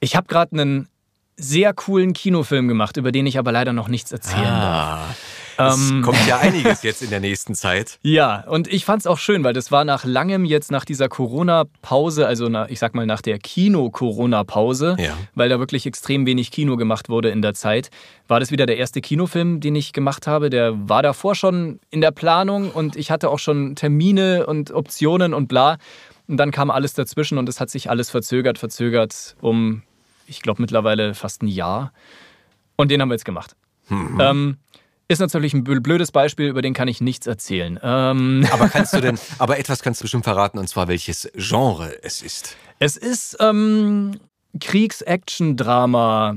Speaker 4: ich habe gerade einen sehr coolen Kinofilm gemacht, über den ich aber leider noch nichts erzählen ah. darf.
Speaker 1: Es ähm, kommt ja [LAUGHS] einiges jetzt in der nächsten Zeit.
Speaker 4: Ja, und ich fand es auch schön, weil das war nach langem jetzt nach dieser Corona-Pause, also nach, ich sag mal nach der Kino-Corona-Pause, ja. weil da wirklich extrem wenig Kino gemacht wurde in der Zeit, war das wieder der erste Kinofilm, den ich gemacht habe. Der war davor schon in der Planung und ich hatte auch schon Termine und Optionen und bla. Und dann kam alles dazwischen und es hat sich alles verzögert, verzögert um, ich glaube, mittlerweile fast ein Jahr. Und den haben wir jetzt gemacht. Mhm. Ähm, ist natürlich ein blödes Beispiel, über den kann ich nichts erzählen.
Speaker 1: Ähm [LAUGHS] aber kannst du denn, aber etwas kannst du bestimmt verraten, und zwar welches Genre es ist.
Speaker 4: Es ist ähm, Kriegs-Action-Drama,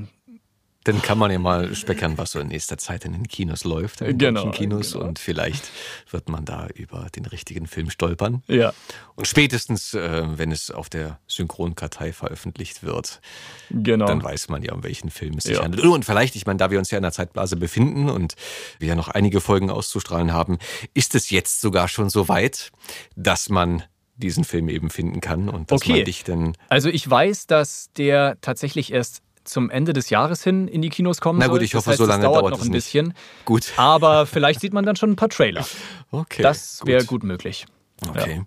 Speaker 1: dann kann man ja mal speckern, was so in nächster Zeit in den Kinos läuft, in den genau, Kinos. Genau. Und vielleicht wird man da über den richtigen Film stolpern.
Speaker 4: Ja.
Speaker 1: Und spätestens, äh, wenn es auf der Synchronkartei veröffentlicht wird,
Speaker 4: genau.
Speaker 1: dann weiß man ja, um welchen Film es sich ja. handelt. Und vielleicht, ich meine, da wir uns ja in der Zeitblase befinden und wir ja noch einige Folgen auszustrahlen haben, ist es jetzt sogar schon so weit, dass man diesen Film eben finden kann und dass
Speaker 4: okay.
Speaker 1: man dich dann.
Speaker 4: Also ich weiß, dass der tatsächlich erst zum Ende des Jahres hin in die Kinos kommen
Speaker 1: Na gut, ich
Speaker 4: soll.
Speaker 1: hoffe, das heißt, so lange dauert, dauert
Speaker 4: noch ein bisschen.
Speaker 1: Nicht. Gut. [LAUGHS]
Speaker 4: Aber vielleicht sieht man dann schon ein paar Trailer.
Speaker 1: Okay.
Speaker 4: Das wäre gut. gut. möglich.
Speaker 1: Okay. Ja.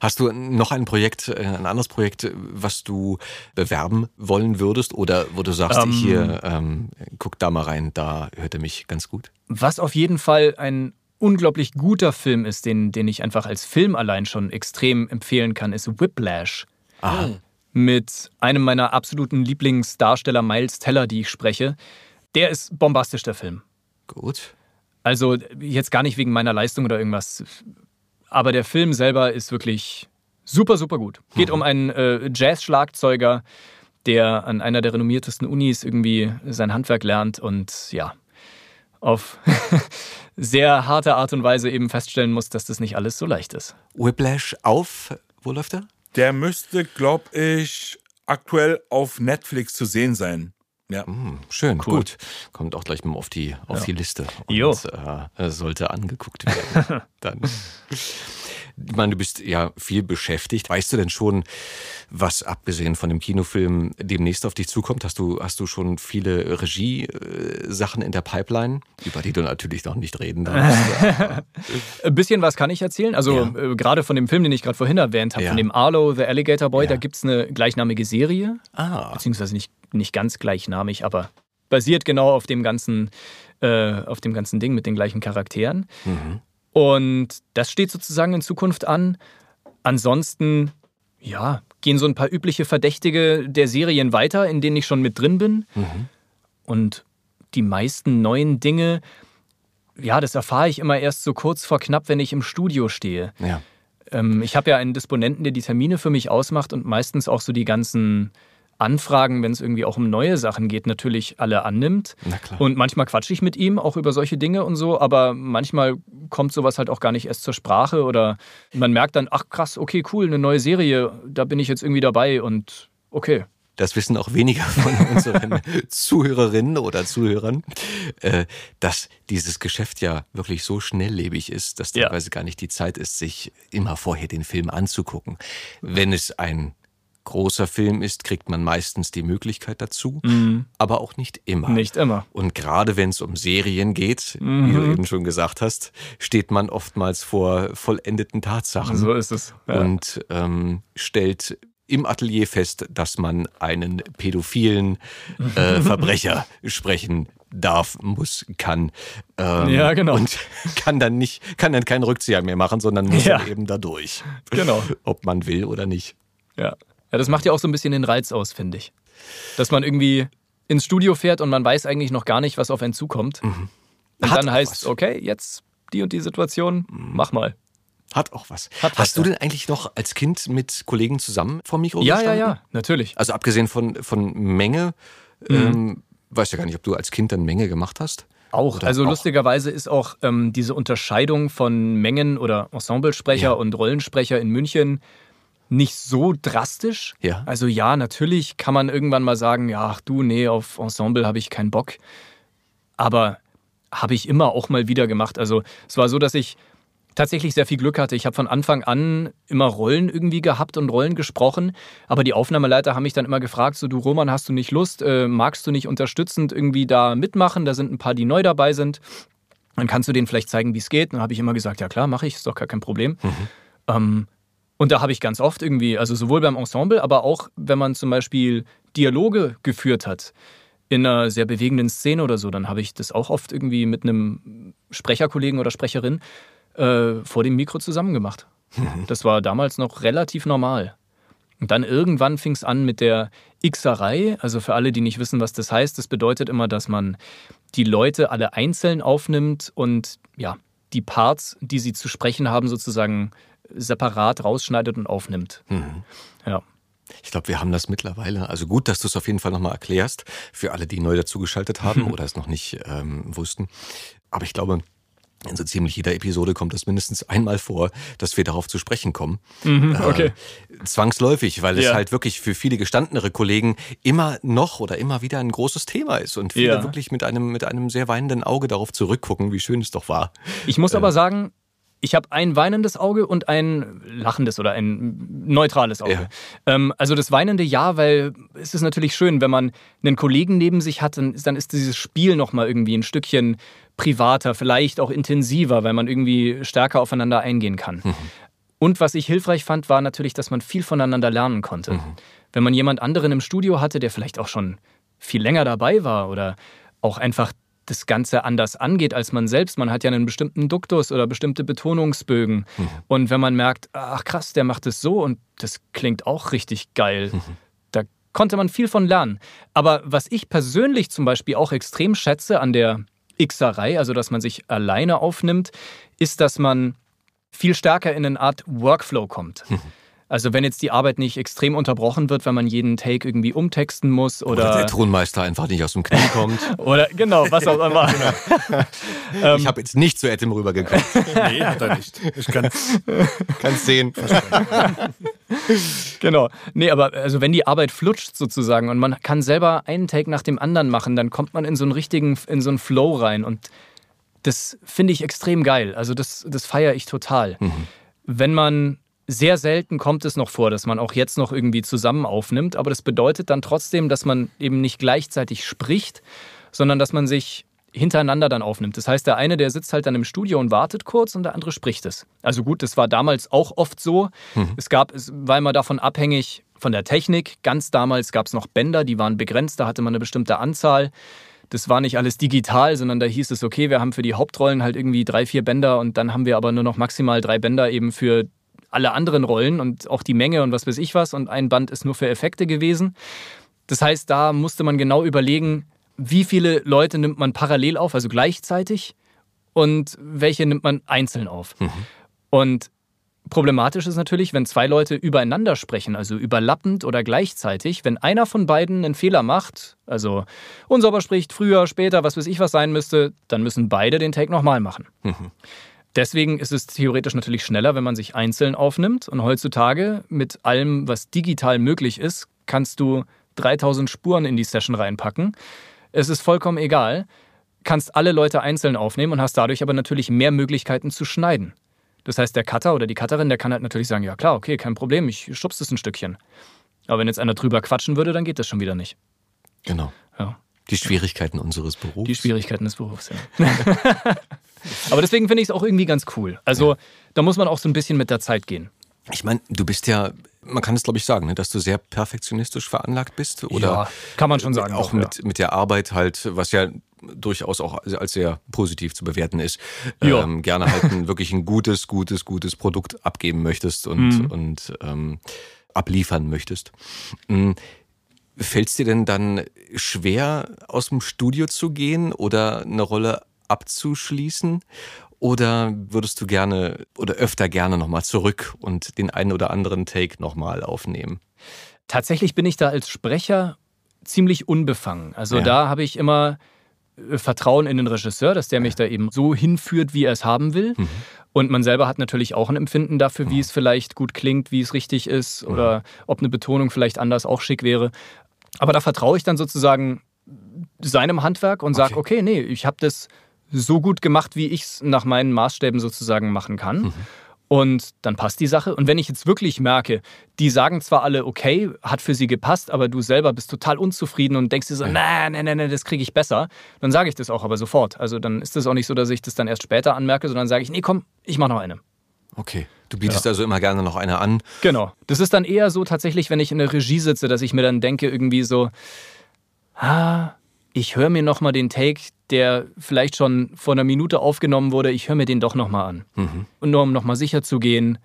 Speaker 1: Hast du noch ein Projekt, äh, ein anderes Projekt, was du bewerben wollen würdest oder wo du sagst, ähm, hier, ähm, guck da mal rein, da hört er mich ganz gut?
Speaker 4: Was auf jeden Fall ein unglaublich guter Film ist, den, den ich einfach als Film allein schon extrem empfehlen kann, ist Whiplash.
Speaker 1: Aha.
Speaker 4: Mit einem meiner absoluten Lieblingsdarsteller, Miles Teller, die ich spreche. Der ist bombastisch, der Film.
Speaker 1: Gut.
Speaker 4: Also jetzt gar nicht wegen meiner Leistung oder irgendwas, aber der Film selber ist wirklich super, super gut. Geht mhm. um einen äh, Jazz-Schlagzeuger, der an einer der renommiertesten Unis irgendwie sein Handwerk lernt und ja, auf [LAUGHS] sehr harte Art und Weise eben feststellen muss, dass das nicht alles so leicht ist.
Speaker 1: Whiplash auf, wo läuft er?
Speaker 3: Der müsste, glaube ich, aktuell auf Netflix zu sehen sein. Ja.
Speaker 1: Mm, schön, cool. gut. Kommt auch gleich mal auf die, auf ja. die Liste.
Speaker 4: Und, jo.
Speaker 1: Äh, sollte angeguckt werden. [LAUGHS] Dann. Ich meine, du bist ja viel beschäftigt. Weißt du denn schon, was abgesehen von dem Kinofilm demnächst auf dich zukommt? Hast du, hast du schon viele Regie-Sachen in der Pipeline, über die du natürlich noch nicht reden darfst? [LAUGHS]
Speaker 4: Ein bisschen was kann ich erzählen. Also ja. äh, gerade von dem Film, den ich gerade vorhin erwähnt habe, ja. von dem Arlo, The Alligator Boy, ja. da gibt es eine gleichnamige Serie.
Speaker 1: Ah.
Speaker 4: Beziehungsweise nicht, nicht ganz gleichnamig, aber basiert genau auf dem ganzen, äh, auf dem ganzen Ding mit den gleichen Charakteren. Mhm. Und das steht sozusagen in Zukunft an. Ansonsten, ja, gehen so ein paar übliche Verdächtige der Serien weiter, in denen ich schon mit drin bin. Mhm. Und die meisten neuen Dinge, ja, das erfahre ich immer erst so kurz vor knapp, wenn ich im Studio stehe.
Speaker 1: Ja.
Speaker 4: Ähm, ich habe ja einen Disponenten, der die Termine für mich ausmacht und meistens auch so die ganzen Anfragen, wenn es irgendwie auch um neue Sachen geht, natürlich alle annimmt. Und manchmal quatsche ich mit ihm auch über solche Dinge und so, aber manchmal kommt sowas halt auch gar nicht erst zur Sprache oder man merkt dann, ach krass, okay, cool, eine neue Serie, da bin ich jetzt irgendwie dabei und okay.
Speaker 1: das wissen auch weniger von [LAUGHS] unseren Zuhörerinnen oder Zuhörern, äh, dass dieses Geschäft ja wirklich so schnelllebig ist, dass
Speaker 4: Ja.
Speaker 1: teilweise gar nicht die Zeit ist, sich immer vorher den Film anzugucken. Wenn es ein großer Film ist, kriegt man meistens die Möglichkeit dazu, aber auch nicht immer.
Speaker 4: Mhm. Nicht immer.
Speaker 1: Und gerade wenn es um Serien geht, wie du eben schon gesagt hast, steht man oftmals vor vollendeten Tatsachen
Speaker 4: So ist es. Ja.
Speaker 1: und ähm, stellt im Atelier fest, dass man einen pädophilen [LAUGHS] äh, Verbrecher sprechen darf, muss, kann. Ähm,
Speaker 4: Ja, genau.
Speaker 1: Und [LAUGHS] kann dann nicht, kann dann keinen Rückzieher mehr machen, sondern muss
Speaker 4: Ja.
Speaker 1: eben da durch.
Speaker 4: Genau.
Speaker 1: Ob man will oder nicht.
Speaker 4: Ja. Ja, das macht ja auch so ein bisschen den Reiz aus, finde ich. Dass man irgendwie ins Studio fährt und man weiß eigentlich noch gar nicht, was auf einen zukommt. Und
Speaker 1: Mhm. Hat
Speaker 4: dann heißt es, okay, jetzt die und die Situation, mach mal.
Speaker 1: Hat auch was.
Speaker 4: Hat was,
Speaker 1: Hast du
Speaker 4: ja.
Speaker 1: denn eigentlich noch als Kind mit Kollegen zusammen vor dem Mikro
Speaker 4: Ja, ja,
Speaker 1: gestanden?
Speaker 4: ja, natürlich.
Speaker 1: Also abgesehen von, von Menge,
Speaker 4: Mhm.
Speaker 1: ähm, weiß ja gar nicht, ob du als Kind dann Menge gemacht hast.
Speaker 4: Auch.
Speaker 1: Oder
Speaker 4: also
Speaker 1: auch.
Speaker 4: lustigerweise ist auch ähm, diese Unterscheidung von Mengen- oder Ensemblesprecher
Speaker 1: Ja.
Speaker 4: und Rollensprecher in München nicht so drastisch.
Speaker 1: Ja.
Speaker 4: Also ja, natürlich kann man irgendwann mal sagen, ja, ach du, nee, auf Ensemble habe ich keinen Bock. Aber habe ich immer auch mal wieder gemacht. Also es war so, dass ich tatsächlich sehr viel Glück hatte. Ich habe von Anfang an immer Rollen irgendwie gehabt und Rollen gesprochen. Aber die Aufnahmeleiter haben mich dann immer gefragt, so du Roman, hast du nicht Lust, äh, magst du nicht unterstützend irgendwie da mitmachen? Da sind ein paar, die neu dabei sind. Dann kannst du denen vielleicht zeigen, wie es geht. Dann habe ich immer gesagt, ja klar, mache ich, ist doch gar kein Problem. Ähm, und da habe ich ganz oft irgendwie, also sowohl beim Ensemble, aber auch wenn man zum Beispiel Dialoge geführt hat in einer sehr bewegenden Szene oder so, dann habe ich das auch oft irgendwie mit einem Sprecherkollegen oder Sprecherin äh, vor dem Mikro zusammen gemacht. Das war damals noch relativ normal. Und dann irgendwann fing es an mit der Xerei. Also für alle, die nicht wissen, was das heißt, das bedeutet immer, dass man die Leute alle einzeln aufnimmt und ja, die Parts, die sie zu sprechen haben, sozusagen separat rausschneidet und aufnimmt. Ja.
Speaker 1: Ich glaube, wir haben das mittlerweile. Also gut, dass du es auf jeden Fall nochmal erklärst, für alle, die neu dazugeschaltet haben [LAUGHS] oder es noch nicht ähm, wussten. Aber ich glaube, in so ziemlich jeder Episode kommt es mindestens einmal vor, dass wir darauf zu sprechen kommen.
Speaker 4: okay.
Speaker 1: Äh, zwangsläufig, weil es
Speaker 4: Ja.
Speaker 1: halt wirklich für viele gestandenere Kollegen immer noch oder immer wieder ein großes Thema ist und viele
Speaker 4: Ja.
Speaker 1: wirklich mit einem, mit einem sehr weinenden Auge darauf zurückgucken, wie schön es doch war.
Speaker 4: Ich muss aber sagen, ich habe ein weinendes Auge und ein lachendes oder ein neutrales Auge.
Speaker 1: Ja.
Speaker 4: Ähm, also das weinende ja, weil es ist natürlich schön, wenn man einen Kollegen neben sich hat, dann, dann ist dieses Spiel nochmal irgendwie ein Stückchen privater, vielleicht auch intensiver, weil man irgendwie stärker aufeinander eingehen kann. Und was ich hilfreich fand, war natürlich, dass man viel voneinander lernen konnte. Wenn man jemand anderen im Studio hatte, der vielleicht auch schon viel länger dabei war oder auch einfach das Ganze anders angeht als man selbst. Man hat ja einen bestimmten Duktus oder bestimmte Betonungsbögen. Und wenn man merkt, ach krass, der macht es so und das klingt auch richtig geil, da konnte man viel von lernen. Aber was ich persönlich zum Beispiel auch extrem schätze an der Xerei, also dass man sich alleine aufnimmt, ist, dass man viel stärker in eine Art Workflow kommt. Also wenn jetzt die Arbeit nicht extrem unterbrochen wird, wenn man jeden Take irgendwie umtexten muss
Speaker 1: Oder,
Speaker 4: oder
Speaker 1: der Tonmeister einfach nicht aus dem Knie [LAUGHS] kommt.
Speaker 4: oder genau, was auch immer. Ähm.
Speaker 1: ich habe jetzt nicht zu Etim rübergekommen. [LAUGHS]
Speaker 3: Nee, hat er nicht. Ich kann's. [LAUGHS]
Speaker 1: Kannst sehen.
Speaker 4: Genau. Nee, aber also wenn die Arbeit flutscht sozusagen und man kann selber einen Take nach dem anderen machen, dann kommt man in so einen richtigen, in so einen Flow rein und das finde ich extrem geil. Also das, das feiere ich total. Wenn man sehr selten kommt es noch vor, dass man auch jetzt noch irgendwie zusammen aufnimmt, aber das bedeutet dann trotzdem, dass man eben nicht gleichzeitig spricht, sondern dass man sich hintereinander dann aufnimmt. Das heißt, der eine, der sitzt halt dann im Studio und wartet kurz und der andere spricht es. Also gut, das war damals auch oft so. Es gab, es war immer davon abhängig von der Technik. Ganz damals gab es noch Bänder, die waren begrenzt, da hatte man eine bestimmte Anzahl. Das war nicht alles digital, sondern da hieß es, okay, wir haben für die Hauptrollen halt irgendwie drei, vier Bänder und dann haben wir aber nur noch maximal drei Bänder eben für alle anderen Rollen und auch die Menge und was weiß ich was. Und ein Band ist nur für Effekte gewesen. Das heißt, da musste man genau überlegen, wie viele Leute nimmt man parallel auf, also gleichzeitig, und welche nimmt man einzeln auf. Und Problematisch ist natürlich, wenn zwei Leute übereinander sprechen, also überlappend oder gleichzeitig. Wenn einer von beiden einen Fehler macht, also unsauber spricht, früher, später, was weiß ich was sein müsste, dann müssen beide den Take nochmal machen. Mhm. Deswegen ist es theoretisch natürlich schneller, wenn man sich einzeln aufnimmt. Und heutzutage mit allem, was digital möglich ist, kannst du 3000 Spuren in die Session reinpacken. Es ist vollkommen egal. Kannst alle Leute einzeln aufnehmen und hast dadurch aber natürlich mehr Möglichkeiten zu schneiden. Das heißt, der Cutter oder die Cutterin, der kann halt natürlich sagen, ja klar, okay, kein Problem, ich schubst es ein Stückchen. Aber wenn jetzt einer drüber quatschen würde, dann geht das schon wieder nicht.
Speaker 1: Genau. Ja. Die Schwierigkeiten unseres Berufs.
Speaker 4: Die Schwierigkeiten des Berufs, ja. [LAUGHS] Aber deswegen finde ich es auch irgendwie ganz cool. Also ja. da muss man auch so ein bisschen mit der Zeit gehen.
Speaker 1: Ich meine, du bist ja, man kann es glaube ich sagen, ne, dass du sehr perfektionistisch veranlagt bist. Oder ja,
Speaker 4: kann man schon sagen.
Speaker 1: Auch, auch mit, ja. mit der Arbeit halt, was ja durchaus auch als sehr positiv zu bewerten ist. Ja. Ähm, gerne halt ein, wirklich ein gutes, gutes, gutes Produkt abgeben möchtest und, mhm. und ähm, abliefern möchtest. Mhm. Fällt es dir denn dann schwer, aus dem Studio zu gehen oder eine Rolle abzuschließen? Oder würdest du gerne oder öfter gerne nochmal zurück und den einen oder anderen Take nochmal aufnehmen?
Speaker 4: Tatsächlich bin ich da als Sprecher ziemlich unbefangen. Also ja. da habe ich immer äh, Vertrauen in den Regisseur, dass der mich da eben so hinführt, wie er es haben will. Mhm. Und man selber hat natürlich auch ein Empfinden dafür, wie mhm. es vielleicht gut klingt, wie es richtig ist oder mhm. ob eine Betonung vielleicht anders auch schick wäre. Aber da vertraue ich dann sozusagen seinem Handwerk und sage, okay. okay, nee, ich habe das so gut gemacht, wie ich es nach meinen Maßstäben sozusagen machen kann. Mhm. Und dann passt die Sache. Und wenn ich jetzt wirklich merke, die sagen zwar alle, okay, hat für sie gepasst, aber du selber bist total unzufrieden und denkst dir so, nein, nein, nein, das kriege ich besser, dann sage ich das auch aber sofort. Also dann ist es auch nicht so, dass ich das dann erst später anmerke, sondern sage ich, nee, komm, ich mache noch eine.
Speaker 1: Okay. Du bietest ja. also immer gerne noch eine an.
Speaker 4: Genau. Das ist dann eher so tatsächlich, wenn ich in der Regie sitze, dass ich mir dann denke, irgendwie so, ah, ich höre mir nochmal den Take, der vielleicht schon vor einer Minute aufgenommen wurde, ich höre mir den doch nochmal an. Mhm. Und nur um nochmal sicher zu gehen,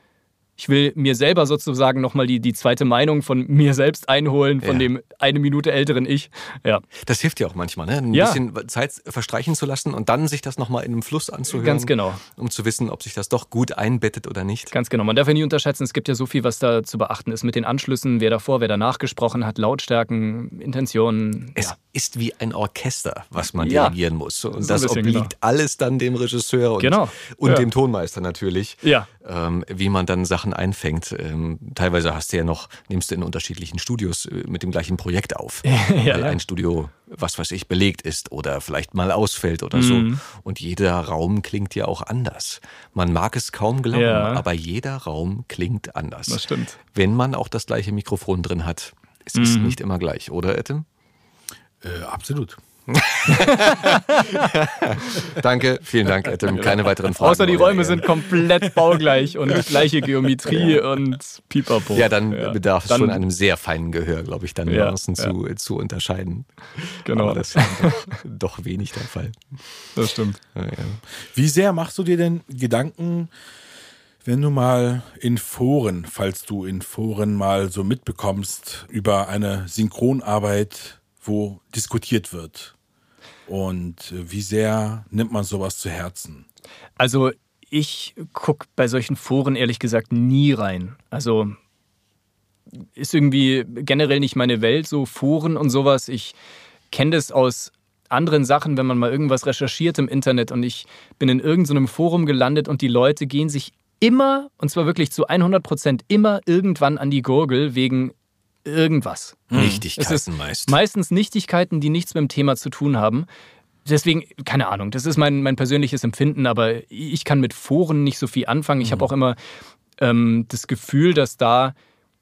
Speaker 4: ich will mir selber sozusagen nochmal die, die zweite Meinung von mir selbst einholen, von ja. dem eine Minute älteren Ich. Ja.
Speaker 1: Das hilft ja auch manchmal, ne? ein ja. bisschen Zeit verstreichen zu lassen und dann sich das nochmal in einem Fluss anzuhören.
Speaker 4: Ganz genau.
Speaker 1: Um zu wissen, ob sich das doch gut einbettet oder nicht.
Speaker 4: Ganz genau. Man darf ja nie unterschätzen, es gibt ja so viel, was da zu beachten ist mit den Anschlüssen, wer davor, wer danach gesprochen hat, Lautstärken, Intentionen.
Speaker 1: Es ja. Ist wie ein Orchester, was man dirigieren muss. Und so das obliegt genau. alles dann dem Regisseur und,
Speaker 4: genau.
Speaker 1: und dem Tonmeister natürlich.
Speaker 4: Ja.
Speaker 1: Ähm, wie man dann Sachen einfängt. Ähm, teilweise hast du ja noch, nimmst du in unterschiedlichen Studios äh, mit dem gleichen Projekt auf. [LAUGHS] ja, weil ein Studio, was weiß ich, belegt ist oder vielleicht mal ausfällt oder mhm. so. Und jeder Raum klingt ja auch anders. Man mag es kaum glauben, ja. aber jeder Raum klingt anders.
Speaker 4: Das stimmt.
Speaker 1: Wenn man auch das gleiche Mikrofon drin hat. Es mhm. ist nicht immer gleich, oder Etim?
Speaker 3: Äh, absolut. [LAUGHS]
Speaker 1: Danke, vielen Dank, Adam. Keine weiteren Fragen.
Speaker 4: Außer die Räume sind komplett baugleich und gleiche Geometrie und pipapo.
Speaker 1: Ja, dann ja. bedarf es dann, schon einem sehr feinen Gehör, glaube ich, dann Nuancen ja, zu, zu unterscheiden.
Speaker 4: Genau.
Speaker 1: Aber das ist doch, [LAUGHS] doch wenig der Fall.
Speaker 4: Das stimmt.
Speaker 3: Wie sehr machst du dir denn Gedanken, wenn du mal in Foren, falls du in Foren mal so mitbekommst, über eine Synchronarbeit, wo diskutiert wird? Und äh, wie sehr nimmt man sowas zu Herzen?
Speaker 4: Also ich gucke bei solchen Foren ehrlich gesagt nie rein. Also ist irgendwie generell nicht meine Welt, so Foren und sowas. Ich kenne das aus anderen Sachen, wenn man mal irgendwas recherchiert im Internet und ich bin in irgendeinem Forum gelandet und die Leute gehen sich immer, und zwar wirklich zu 100 Prozent, immer irgendwann an die Gurgel wegen irgendwas.
Speaker 1: Hm. Nichtigkeiten meist.
Speaker 4: Meistens Nichtigkeiten, die nichts mit dem Thema zu tun haben. Deswegen, keine Ahnung, das ist mein, mein persönliches Empfinden, aber ich kann mit Foren nicht so viel anfangen. Ich mhm. habe auch immer ähm, das Gefühl, dass da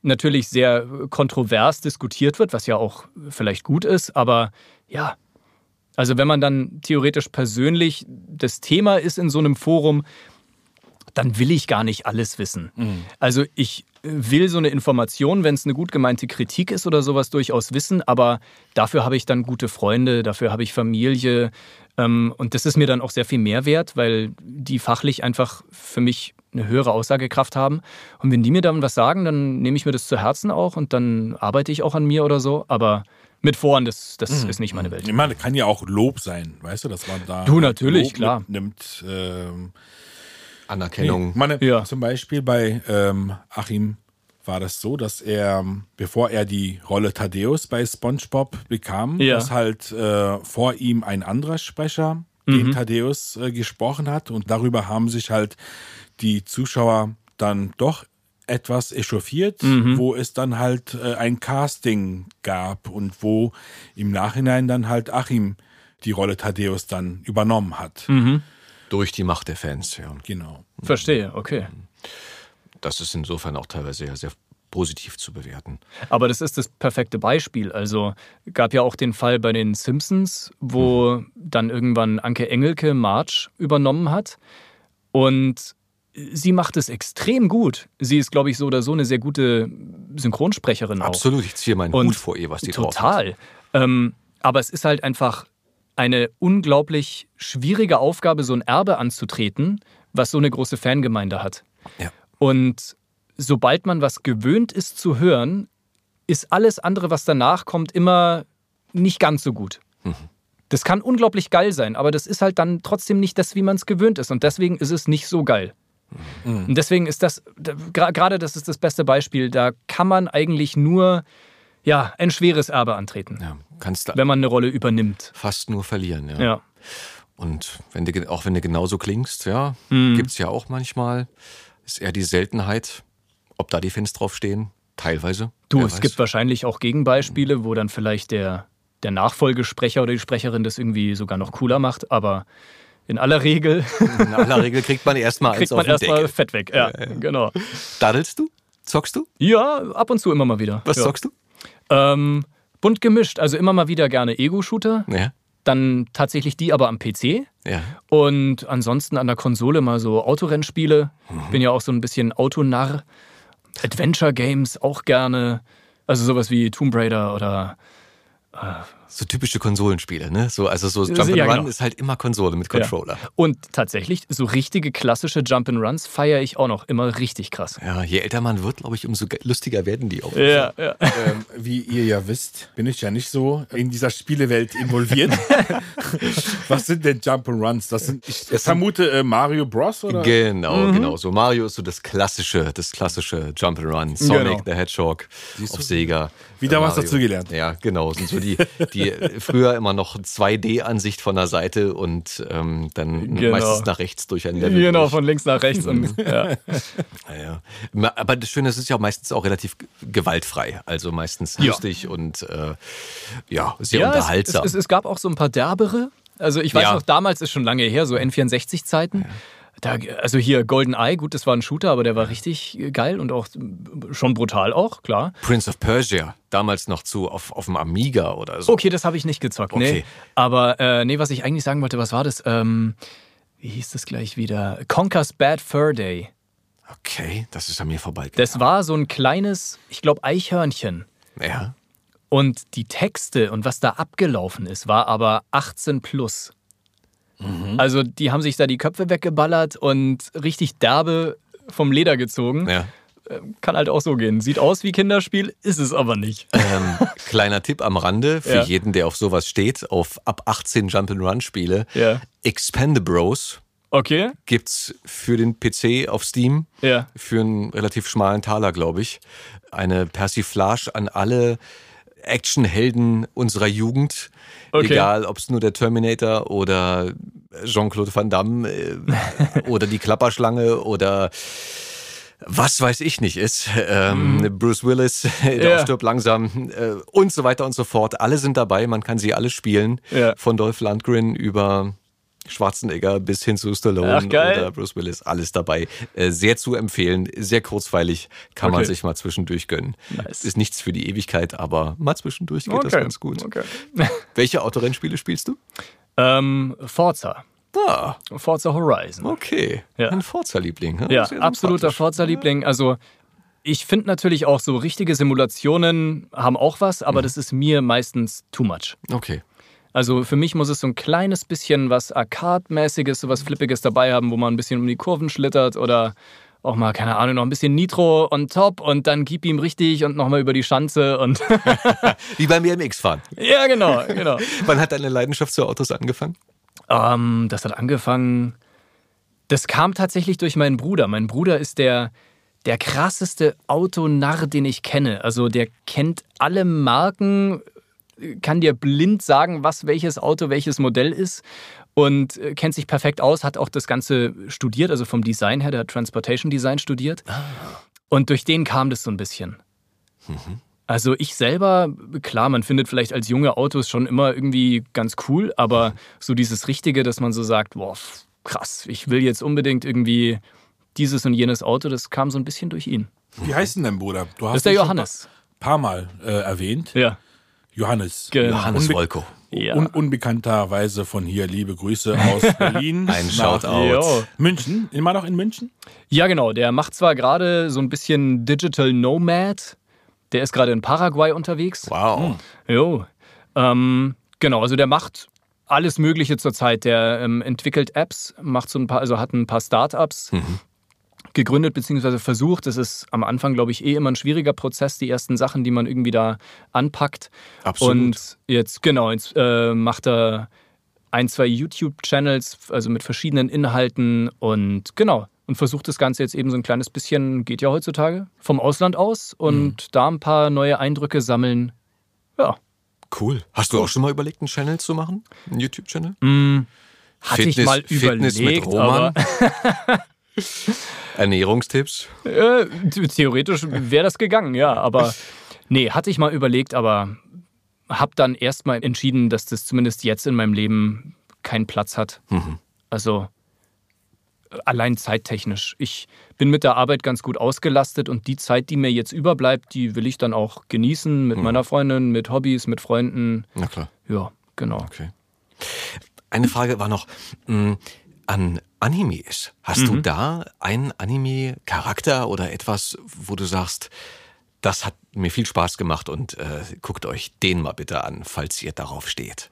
Speaker 4: natürlich sehr kontrovers diskutiert wird, was ja auch vielleicht gut ist, aber ja, also wenn man dann theoretisch persönlich das Thema ist in so einem Forum, dann will ich gar nicht alles wissen. Mhm. Also ich will so eine Information, wenn es eine gut gemeinte Kritik ist oder sowas, durchaus wissen, aber dafür habe ich dann gute Freunde, dafür habe ich Familie ähm, und das ist mir dann auch sehr viel mehr wert, weil die fachlich einfach für mich eine höhere Aussagekraft haben. Und wenn die mir dann was sagen, dann nehme ich mir das zu Herzen auch und dann arbeite ich auch an mir oder so, aber mit Foren, das, das mhm. ist nicht meine Welt.
Speaker 3: Ich meine, kann ja auch Lob sein, weißt du, dass man da
Speaker 4: du natürlich, Lob klar.
Speaker 3: nimmt. Ähm
Speaker 1: Anerkennung.
Speaker 3: Nee, meine,
Speaker 4: Ja.
Speaker 3: Zum Beispiel bei ähm, Achim war das so, dass er, bevor er die Rolle Thaddeus bei SpongeBob bekam,
Speaker 4: Ja.
Speaker 3: dass halt äh, vor ihm ein anderer Sprecher
Speaker 4: Mhm.
Speaker 3: den Thaddeus äh, gesprochen hat und darüber haben sich halt die Zuschauer dann doch etwas echauffiert,
Speaker 4: Mhm.
Speaker 3: wo es dann halt äh, ein Casting gab und wo im Nachhinein dann halt Achim die Rolle Thaddeus dann übernommen hat.
Speaker 4: Mhm.
Speaker 1: Durch die Macht der Fans, ja.
Speaker 3: Genau.
Speaker 4: Verstehe, okay.
Speaker 1: Das ist insofern auch teilweise sehr, sehr positiv zu bewerten.
Speaker 4: Aber das ist das perfekte Beispiel. Also gab ja auch den Fall bei den Simpsons, wo dann irgendwann Anke Engelke Marge übernommen hat. Und sie macht es extrem gut. Sie ist, glaube ich, so oder so eine sehr gute Synchronsprecherin auch.
Speaker 1: Absolut, ich ziehe meinen
Speaker 4: Und
Speaker 1: Hut vor ihr, was die drauf hat.
Speaker 4: Total. Ähm, aber es ist halt einfach eine unglaublich schwierige Aufgabe, so ein Erbe anzutreten, was so eine große Fangemeinde hat.
Speaker 1: Ja.
Speaker 4: Und sobald man was gewöhnt ist zu hören, ist alles andere, was danach kommt, immer nicht ganz so gut. Das kann unglaublich geil sein, aber das ist halt dann trotzdem nicht das, wie man es gewöhnt ist. Und deswegen ist es nicht so geil. Und deswegen ist das, gerade das ist das beste Beispiel, da kann man eigentlich nur ja, ein schweres Erbe antreten,
Speaker 1: Ja, kannst
Speaker 4: wenn man eine Rolle übernimmt.
Speaker 1: fast nur verlieren, ja.
Speaker 4: Ja.
Speaker 1: Und wenn du, auch wenn du genauso klingst, ja,
Speaker 4: Mhm.
Speaker 1: gibt's ja auch manchmal, ist eher die Seltenheit, ob da die Fans draufstehen, teilweise.
Speaker 4: Du,
Speaker 1: wer
Speaker 4: es
Speaker 1: weiß.
Speaker 4: gibt wahrscheinlich auch Gegenbeispiele, wo dann vielleicht der, der Nachfolgesprecher oder die Sprecherin das irgendwie sogar noch cooler macht, aber in aller Regel [LAUGHS]
Speaker 1: In aller Regel kriegt man erstmal [LAUGHS] eins
Speaker 4: kriegt
Speaker 1: auf
Speaker 4: man erstmal. Fett weg. Ja, genau.
Speaker 1: Daddelst du? Zockst du?
Speaker 4: Ja, ab und zu immer mal wieder.
Speaker 1: Was
Speaker 4: ja.
Speaker 1: zockst du?
Speaker 4: Ähm, bunt gemischt, also immer mal wieder gerne Ego-Shooter,
Speaker 1: Ja.
Speaker 4: dann tatsächlich die aber am PC.
Speaker 1: Ja.
Speaker 4: Und ansonsten an der Konsole mal so Autorennspiele.
Speaker 1: Mhm.
Speaker 4: Bin ja auch so ein bisschen Autonarr. Adventure Games auch gerne. Also sowas wie Tomb Raider oder
Speaker 1: So typische Konsolenspiele, ne? So, also so
Speaker 4: Ja,
Speaker 1: Jump'n'Run
Speaker 4: genau.
Speaker 1: ist halt immer Konsole mit Controller.
Speaker 4: Und tatsächlich, so richtige klassische Jump'n'Runs feiere ich auch noch immer richtig krass.
Speaker 1: Ja. je älter man wird, glaube ich, umso ge- lustiger werden die auch.
Speaker 4: Ja, ja.
Speaker 3: ähm, wie ihr ja wisst, bin ich ja nicht so in dieser Spielewelt involviert. [LAUGHS] Was sind denn Jump'n'Runs? Das sind, ich vermute äh, Mario Bros. oder?
Speaker 1: Genau,
Speaker 4: Mhm.
Speaker 1: genau. So Mario ist so das klassische, das klassische Jump'n'Run. Sonic
Speaker 4: Genau.
Speaker 1: the Hedgehog auf Sega.
Speaker 3: Wieder
Speaker 1: Äh,
Speaker 3: was
Speaker 1: Mario.
Speaker 3: dazugelernt.
Speaker 1: Ja, genau. Sind so die, die früher immer noch 2D-Ansicht von der Seite und ähm, dann
Speaker 4: Genau.
Speaker 1: meistens nach rechts durch ein Level.
Speaker 4: Genau,
Speaker 1: durch.
Speaker 4: von links nach rechts. Und, [LAUGHS] [LAUGHS] ja.
Speaker 1: Ja, ja. Aber das Schöne ist, es ist ja meistens auch relativ gewaltfrei. Also meistens
Speaker 4: Ja.
Speaker 1: lustig und äh, ja, sehr
Speaker 4: ja,
Speaker 1: unterhaltsam.
Speaker 4: es, es, es gab auch so ein paar derbere. Also ich weiß noch, damals ist schon lange her, so N64-Zeiten. Da, also hier GoldenEye, gut, das war ein Shooter, aber der war richtig geil und auch schon brutal auch, klar.
Speaker 1: Prince of Persia, damals noch zu auf, auf dem Amiga oder so.
Speaker 4: Okay, das habe ich nicht gezockt, nee.
Speaker 1: Okay.
Speaker 4: Aber äh, nee, was ich eigentlich sagen wollte, was war das? Ähm, wie hieß das gleich wieder? Conker's Bad Fur Day.
Speaker 1: Okay, das ist an mir vorbei.
Speaker 4: Das war so ein kleines, ich glaube, Eichhörnchen.
Speaker 1: ja.
Speaker 4: Und die Texte und was da abgelaufen ist, war aber 18 plus. Also die haben sich da die Köpfe weggeballert und richtig derbe vom Leder gezogen.
Speaker 1: ja.
Speaker 4: Kann halt auch so gehen. Sieht aus wie Kinderspiel, ist es aber nicht. [LAUGHS]
Speaker 1: Ähm, kleiner Tipp am Rande für
Speaker 4: Ja.
Speaker 1: jeden, der auf sowas steht, auf ab 18 Jump'n'Run-Spiele.
Speaker 4: Ja.
Speaker 1: Expendabros
Speaker 4: Okay?
Speaker 1: gibt's für den PC auf Steam
Speaker 4: Ja.
Speaker 1: für einen relativ schmalen Taler, glaube ich. Eine Persiflage an alle Actionhelden unserer Jugend.
Speaker 4: Okay.
Speaker 1: Egal, ob es nur der Terminator oder Jean-Claude Van Damme äh, [LAUGHS] oder die Klapperschlange oder was weiß ich nicht ist. Ähm, Bruce Willis, [LAUGHS] der
Speaker 4: Mhm. Ja.
Speaker 1: stirbt langsam äh, und so weiter und so fort. Alle sind dabei, man kann sie alle spielen.
Speaker 4: Ja.
Speaker 1: Von Dolph Lundgren über Schwarzenegger bis hin zu Stallone
Speaker 4: Ach,
Speaker 1: oder Bruce Willis, alles dabei. Äh, sehr zu empfehlen, sehr kurzweilig, kann man
Speaker 4: Okay.
Speaker 1: sich mal zwischendurch gönnen.
Speaker 4: Nice.
Speaker 1: Ist nichts für die Ewigkeit, aber mal zwischendurch geht das ganz gut.
Speaker 4: Okay. [LAUGHS]
Speaker 1: Welche Autorennspiele spielst du?
Speaker 4: ähm, Forza.
Speaker 1: Ah,
Speaker 4: Forza Horizon.
Speaker 1: okay.
Speaker 4: Ja.
Speaker 1: Ein Forza-Liebling. hm?
Speaker 4: Ja, absoluter. Forza-Liebling. Also ich finde natürlich auch so richtige Simulationen haben auch was,
Speaker 1: Mhm.
Speaker 4: aber das ist mir meistens too much.
Speaker 1: Okay.
Speaker 4: Also für mich muss es so ein kleines bisschen was Arcade-mäßiges, so was Flippiges dabei haben, wo man ein bisschen um die Kurven schlittert oder auch mal, keine Ahnung, noch ein bisschen Nitro on top und dann gib ihm richtig und nochmal über die Schanze und [LAUGHS]
Speaker 1: Wie beim BMX-Fahren.
Speaker 4: ja, genau, genau. [LAUGHS]
Speaker 1: Wann hat deine Leidenschaft zu Autos angefangen?
Speaker 4: Ähm, das hat angefangen Das kam tatsächlich durch meinen Bruder. Mein Bruder ist der, der krasseste Autonarr, den ich kenne. Also der kennt alle Marken, kann dir blind sagen, was welches Auto, welches Modell ist und äh, kennt sich perfekt aus, hat auch das Ganze studiert, also vom Design her, der hat Transportation Design studiert. Und durch den kam das so ein bisschen. Also ich selber, klar, man findet vielleicht als junge Autos schon immer irgendwie ganz cool, aber so dieses Richtige, dass man so sagt, boah, krass, ich will jetzt unbedingt irgendwie dieses und jenes Auto, das kam so ein bisschen durch ihn.
Speaker 3: Wie heißt denn dein Bruder? Du hast
Speaker 4: Das ist der Johannes.
Speaker 3: ein paar Mal äh, erwähnt.
Speaker 4: Ja.
Speaker 3: Johannes.
Speaker 4: Genau.
Speaker 1: Johannes
Speaker 3: Unbe-
Speaker 1: Wolko.
Speaker 4: Ja.
Speaker 3: Un unbekannterweise von hier liebe Grüße [LAUGHS] aus Berlin.
Speaker 1: Ein Shoutout.
Speaker 3: München. Immer noch in München?
Speaker 4: Ja, genau. Der macht zwar gerade so ein bisschen Digital Nomad. Der ist gerade in Paraguay unterwegs.
Speaker 1: Wow.
Speaker 4: Jo. Ähm, genau, also der macht alles Mögliche zurzeit. Der ähm, entwickelt Apps, macht so ein paar, also hat ein paar Startups gegründet bzw. versucht. Das ist am Anfang, glaube ich, eh immer ein schwieriger Prozess, die ersten Sachen, die man irgendwie da anpackt.
Speaker 1: Absolut.
Speaker 4: Und jetzt, genau, jetzt äh, macht er ein, zwei YouTube-Channels, also mit verschiedenen Inhalten und genau. Und versucht das Ganze jetzt eben so ein kleines bisschen, geht ja heutzutage, vom Ausland aus und da ein paar neue Eindrücke sammeln. Ja,
Speaker 1: Cool. Hast du auch schon mal überlegt, einen Channel zu machen? Einen YouTube-Channel?
Speaker 4: hatte ich mal
Speaker 1: Fitness mit
Speaker 4: überlegt,
Speaker 1: Roman. [LAUGHS] Ernährungstipps?
Speaker 4: äh, theoretisch wäre das gegangen, ja. Aber nee, hatte ich mal überlegt, aber habe dann erstmal entschieden, dass das zumindest jetzt in meinem Leben keinen Platz hat. Also äh, allein zeittechnisch. Ich bin mit der Arbeit ganz gut ausgelastet und die Zeit, die mir jetzt überbleibt, die will ich dann auch genießen mit meiner Freundin, mit Hobbys, mit Freunden.
Speaker 1: Na klar.
Speaker 4: Ja, genau.
Speaker 1: Okay. Eine Frage war noch mh, an Animes. Hast
Speaker 4: Mhm.
Speaker 1: du da einen Anime-Charakter oder etwas, wo du sagst, das hat mir viel Spaß gemacht und äh, guckt euch den mal bitte an, falls ihr darauf steht.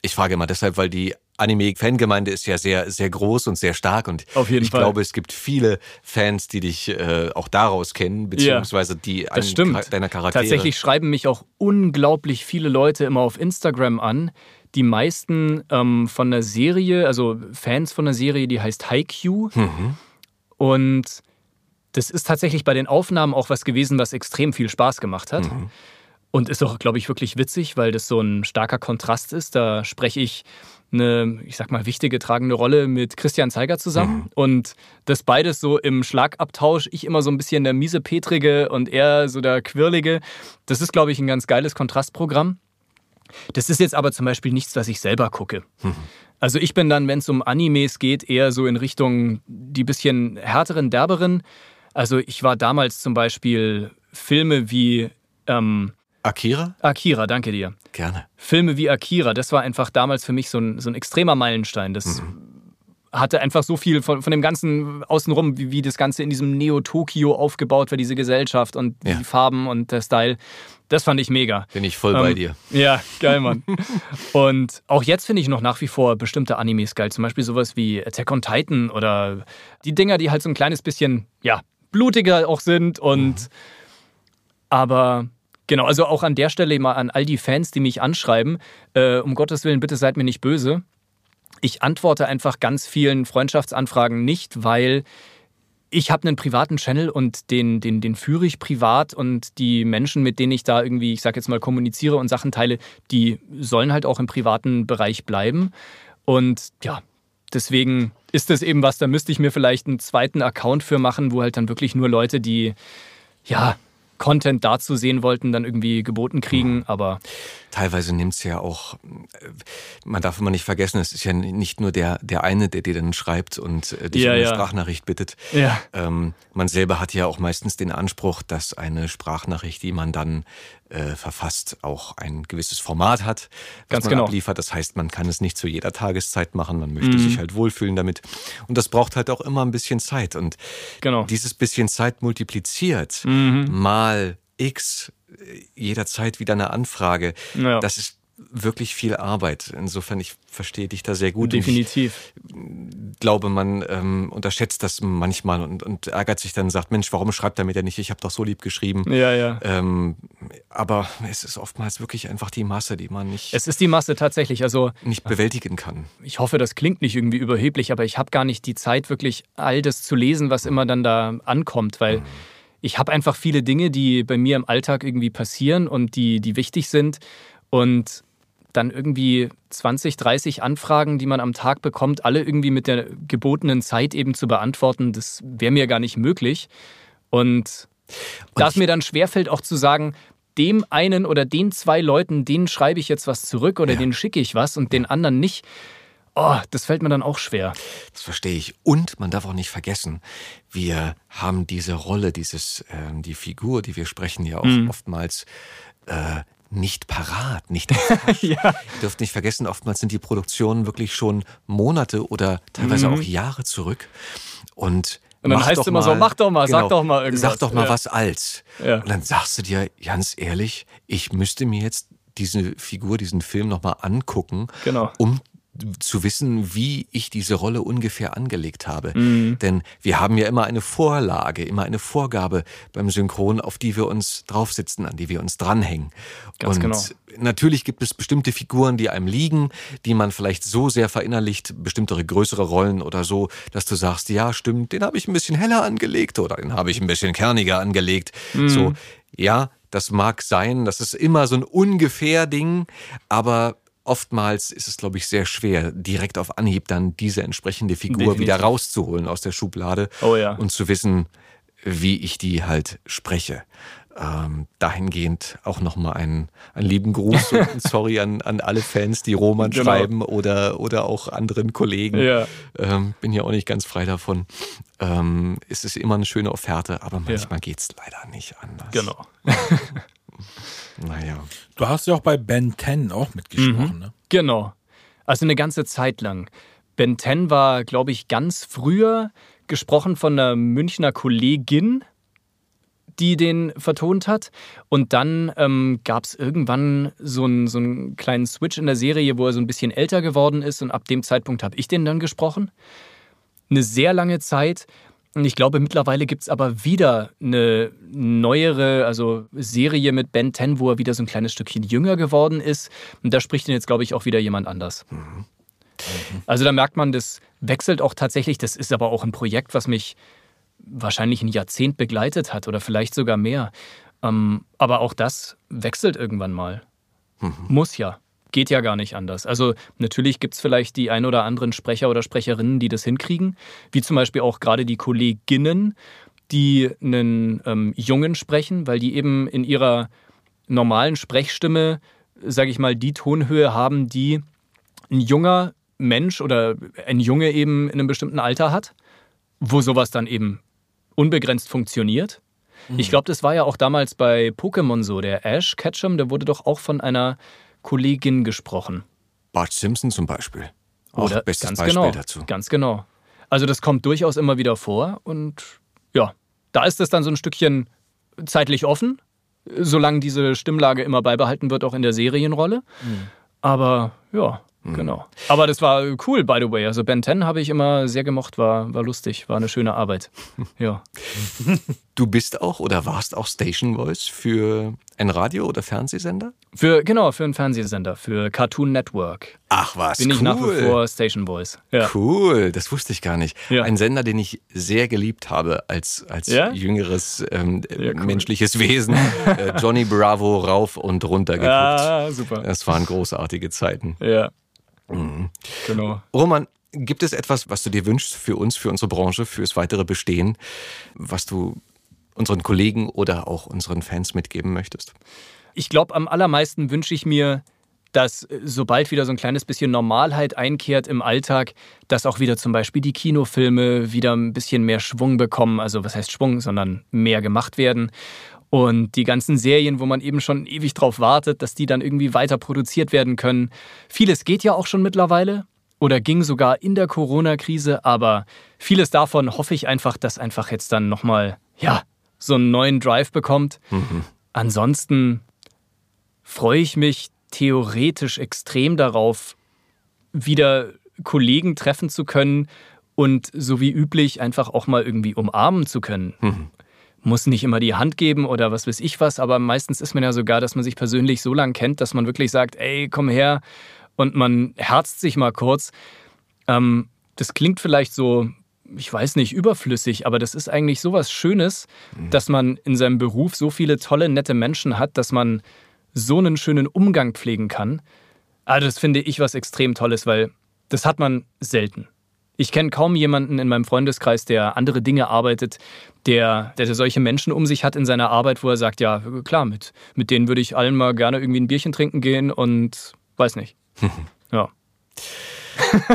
Speaker 1: Ich frage mal deshalb, weil die Anime-Fangemeinde ist ja sehr, sehr groß und sehr stark und
Speaker 4: Auf jeden
Speaker 1: ich
Speaker 4: Fall.
Speaker 1: glaube, es gibt viele Fans, die dich äh, auch daraus kennen, beziehungsweise die
Speaker 4: Das
Speaker 1: an deiner Charaktere.
Speaker 4: Tatsächlich schreiben mich auch unglaublich viele Leute immer auf Instagram an. Die meisten ähm, von der Serie, also Fans von der Serie, die heißt Haikyuu. Und das ist tatsächlich bei den Aufnahmen auch was gewesen, was extrem viel Spaß gemacht hat. Und ist auch, glaube ich, wirklich witzig, weil das so ein starker Kontrast ist. Da spreche ich eine, ich sag mal, wichtige tragende Rolle mit Christian Zeiger zusammen. Und das beides so im Schlagabtausch. Ich immer so ein bisschen der miese Petrige und er so der Quirlige. Das ist, glaube ich, ein ganz geiles Kontrastprogramm. Das ist jetzt aber zum Beispiel nichts, was ich selber gucke. Also ich bin dann, wenn es um Animes geht, eher so in Richtung die bisschen härteren, derberen. Also ich war damals zum Beispiel Filme wie ähm,
Speaker 1: Akira?
Speaker 4: Akira, danke dir.
Speaker 1: Gerne.
Speaker 4: Filme wie Akira, das war einfach damals für mich so ein, so ein extremer Meilenstein. Das hatte einfach so viel von, von dem Ganzen außenrum, wie, wie das Ganze in diesem Neo-Tokio aufgebaut war, diese Gesellschaft und
Speaker 1: Ja.
Speaker 4: die Farben und der Style. Das fand ich mega.
Speaker 1: Bin ich voll bei
Speaker 4: Ähm,
Speaker 1: dir.
Speaker 4: Ja, geil, Mann. [LAUGHS] und auch jetzt finde ich noch nach wie vor bestimmte Animes geil. Zum Beispiel sowas wie Attack on Titan oder die Dinger, die halt so ein kleines bisschen, ja, blutiger auch sind und aber genau, also auch an der Stelle mal an all die Fans, die mich anschreiben, äh, um Gottes Willen, bitte seid mir nicht böse. Ich antworte einfach ganz vielen Freundschaftsanfragen nicht, weil ich habe einen privaten Channel und den, den, den führe ich privat und die Menschen, mit denen ich da irgendwie, ich sag jetzt mal, kommuniziere und Sachen teile, die sollen halt auch im privaten Bereich bleiben. Und ja, deswegen ist das eben was, da müsste ich mir vielleicht einen zweiten Account für machen, wo halt dann wirklich nur Leute, die ja Content dazu sehen wollten, dann irgendwie geboten kriegen. Aber
Speaker 1: Teilweise nimmt es ja auch, äh, man darf immer nicht vergessen, es ist ja nicht nur der, der eine, der dir dann schreibt und äh, dich
Speaker 4: Ja,
Speaker 1: um eine
Speaker 4: ja.
Speaker 1: Sprachnachricht bittet.
Speaker 4: Ja.
Speaker 1: Ähm, man selber hat ja auch meistens den Anspruch, dass eine Sprachnachricht, die man dann äh, verfasst, auch ein gewisses Format hat, was
Speaker 4: Ganz
Speaker 1: man
Speaker 4: genau.
Speaker 1: abliefert. Das heißt, man kann es nicht zu jeder Tageszeit machen, man möchte
Speaker 4: Mhm.
Speaker 1: sich halt wohlfühlen damit. Und das braucht halt auch immer ein bisschen Zeit. Und
Speaker 4: Genau.
Speaker 1: dieses bisschen Zeit multipliziert
Speaker 4: Mhm.
Speaker 1: mal x jederzeit wieder eine Anfrage.
Speaker 4: Ja.
Speaker 1: Das ist wirklich viel Arbeit. Insofern, ich verstehe dich da sehr gut.
Speaker 4: Definitiv.
Speaker 1: Ich glaube, man ähm, unterschätzt das manchmal und, und, ärgert sich dann und sagt, Mensch, warum schreibt er mir denn nicht? Ich habe doch so lieb geschrieben.
Speaker 4: Ja, ja.
Speaker 1: Ähm, aber es ist oftmals wirklich einfach die Masse, die man nicht.
Speaker 4: Es ist die Masse tatsächlich. Also
Speaker 1: nicht bewältigen kann.
Speaker 4: Ich hoffe, das klingt nicht irgendwie überheblich, aber ich habe gar nicht die Zeit, wirklich all das zu lesen, was immer dann da ankommt, weil. Mhm ich habe einfach viele Dinge, die bei mir im Alltag irgendwie passieren und die, die wichtig sind. Und dann irgendwie 20, 30 Anfragen, die man am Tag bekommt, alle irgendwie mit der gebotenen Zeit eben zu beantworten, das wäre mir gar nicht möglich. Und, und da es mir dann schwerfällt, auch zu sagen, dem einen oder den zwei Leuten, denen schreibe ich jetzt was zurück oder ja. denen schicke ich was und den anderen nicht. Oh, das fällt mir dann auch schwer.
Speaker 1: Das verstehe ich. Und man darf auch nicht vergessen, wir haben diese Rolle, dieses, äh, die Figur, die wir sprechen, ja auch mhm. oftmals äh, nicht parat, nicht [LAUGHS] ja. Ihr dürft nicht vergessen, oftmals sind die Produktionen wirklich schon Monate oder teilweise mhm. auch Jahre zurück. Und
Speaker 4: und dann heißt es immer mal, so, mach doch mal, genau, sag doch mal irgendwas.
Speaker 1: Sag doch mal ja. was als. Ja. Und dann sagst du dir ganz ehrlich, ich müsste mir jetzt diese Figur, diesen Film nochmal angucken,
Speaker 4: genau.
Speaker 1: um zu wissen, wie ich diese Rolle ungefähr angelegt habe. Mhm. Denn wir haben ja immer eine Vorlage, immer eine Vorgabe beim Synchron, auf die wir uns draufsitzen, an die wir uns dranhängen.
Speaker 4: Ganz
Speaker 1: Und
Speaker 4: genau.
Speaker 1: natürlich gibt es bestimmte Figuren, die einem liegen, die man vielleicht so sehr verinnerlicht, bestimmtere größere Rollen oder so, dass du sagst, ja, stimmt, den habe ich ein bisschen heller angelegt oder den habe ich ein bisschen kerniger angelegt. Mhm. So, ja, das mag sein, das ist immer so ein ungefähr Ding, aber oftmals ist es, glaube ich, sehr schwer, direkt auf Anhieb dann diese entsprechende Figur Definitiv. wieder rauszuholen aus der Schublade
Speaker 4: oh ja.
Speaker 1: und zu wissen, wie ich die halt spreche. Ähm, dahingehend auch nochmal einen, einen lieben Gruß [LAUGHS] und ein Sorry an, an alle Fans, die Roman genau. schreiben oder, oder auch anderen Kollegen.
Speaker 4: Ja.
Speaker 1: Ähm, bin ja auch nicht ganz frei davon. Ähm, es ist immer eine schöne Offerte, aber manchmal ja. geht es leider nicht anders.
Speaker 4: Genau. [LAUGHS]
Speaker 1: Naja.
Speaker 3: Du hast ja auch bei Ben 10 auch mitgesprochen, mhm. ne?
Speaker 4: Genau. Also eine ganze Zeit lang. Ben 10 war, glaube ich, ganz früher gesprochen von einer Münchner Kollegin, die den vertont hat. Und dann ähm, gab es irgendwann so einen, so einen kleinen Switch in der Serie, wo er so ein bisschen älter geworden ist. Und ab dem Zeitpunkt habe ich den dann gesprochen. Eine sehr lange Zeit. Ich glaube, mittlerweile gibt es aber wieder eine neuere, also Serie mit Ben 10, wo er wieder so ein kleines Stückchen jünger geworden ist. Und da spricht ihn jetzt, glaube ich, auch wieder jemand anders. Mhm. Also da merkt man, das wechselt auch tatsächlich. Das ist aber auch ein Projekt, was mich wahrscheinlich ein Jahrzehnt begleitet hat oder vielleicht sogar mehr. Ähm, aber auch das wechselt irgendwann mal. Mhm. Muss ja. Geht ja gar nicht anders. Also natürlich gibt es vielleicht die ein oder anderen Sprecher oder Sprecherinnen, die das hinkriegen, wie zum Beispiel auch gerade die Kolleginnen, die einen ähm, Jungen sprechen, weil die eben in ihrer normalen Sprechstimme, sage ich mal, die Tonhöhe haben, die ein junger Mensch oder ein Junge eben in einem bestimmten Alter hat, wo sowas dann eben unbegrenzt funktioniert. Mhm. Ich glaube, das war ja auch damals bei Pokémon so. Der Ash Ketchum, der wurde doch auch von einer Kollegin gesprochen.
Speaker 1: Bart Simpson zum Beispiel. Auch
Speaker 4: Oder
Speaker 1: bestes Beispiel
Speaker 4: genau,
Speaker 1: dazu.
Speaker 4: Ganz genau. Also das kommt durchaus immer wieder vor und ja, da ist es dann so ein Stückchen zeitlich offen, solange diese Stimmlage immer beibehalten wird, auch in der Serienrolle. Mhm. Aber ja, Mhm. Genau. Aber das war cool, by the way. Also Ben 10 habe ich immer sehr gemocht, war, war lustig, war eine schöne Arbeit. [LAUGHS] Ja. [LAUGHS]
Speaker 1: Du bist auch oder warst auch Station Voice für ein Radio- oder Fernsehsender?
Speaker 4: Für, genau, für einen Fernsehsender, für Cartoon Network.
Speaker 1: Ach was,
Speaker 4: Bin
Speaker 1: cool.
Speaker 4: ich nach wie vor Station Voice.
Speaker 1: Ja. Cool, das wusste ich gar nicht. Ja. Ein Sender, den ich sehr geliebt habe als, als ja? jüngeres ähm, cool. menschliches Wesen. Äh, [LAUGHS] Johnny Bravo rauf und runter geguckt.
Speaker 4: Ah, super.
Speaker 1: Das waren großartige Zeiten.
Speaker 4: Ja.
Speaker 1: Mhm.
Speaker 4: Genau.
Speaker 1: Roman, gibt es etwas, was du dir wünschst für uns, für unsere Branche, fürs weitere Bestehen, was du unseren Kollegen oder auch unseren Fans mitgeben möchtest?
Speaker 4: Ich glaube, am allermeisten wünsche ich mir, dass äh, sobald wieder so ein kleines bisschen Normalheit einkehrt im Alltag, dass auch wieder zum Beispiel die Kinofilme wieder ein bisschen mehr Schwung bekommen. Also was heißt Schwung, sondern mehr gemacht werden. Und die ganzen Serien, wo man eben schon ewig drauf wartet, dass die dann irgendwie weiter produziert werden können. Vieles geht ja auch schon mittlerweile oder ging sogar in der Corona-Krise, aber vieles davon hoffe ich einfach, dass einfach jetzt dann nochmal, ja, so einen neuen Drive bekommt. Mhm. Ansonsten freue ich mich, theoretisch extrem darauf, wieder Kollegen treffen zu können und so wie üblich einfach auch mal irgendwie umarmen zu können. Mhm. Muss nicht immer die Hand geben oder was weiß ich was, aber meistens ist man ja sogar, dass man sich persönlich so lange kennt, dass man wirklich sagt, ey, komm her und man herzt sich mal kurz. Ähm, das klingt vielleicht so, ich weiß nicht, überflüssig, aber das ist eigentlich so was Schönes, mhm. dass man in seinem Beruf so viele tolle, nette Menschen hat, dass man so einen schönen Umgang pflegen kann. Also das finde ich was extrem Tolles, weil das hat man selten. Ich kenne kaum jemanden in meinem Freundeskreis, der andere Dinge arbeitet, der, der solche Menschen um sich hat in seiner Arbeit, wo er sagt, ja, klar, mit, mit denen würde ich allen mal gerne irgendwie ein Bierchen trinken gehen und weiß nicht. [LAUGHS] ja.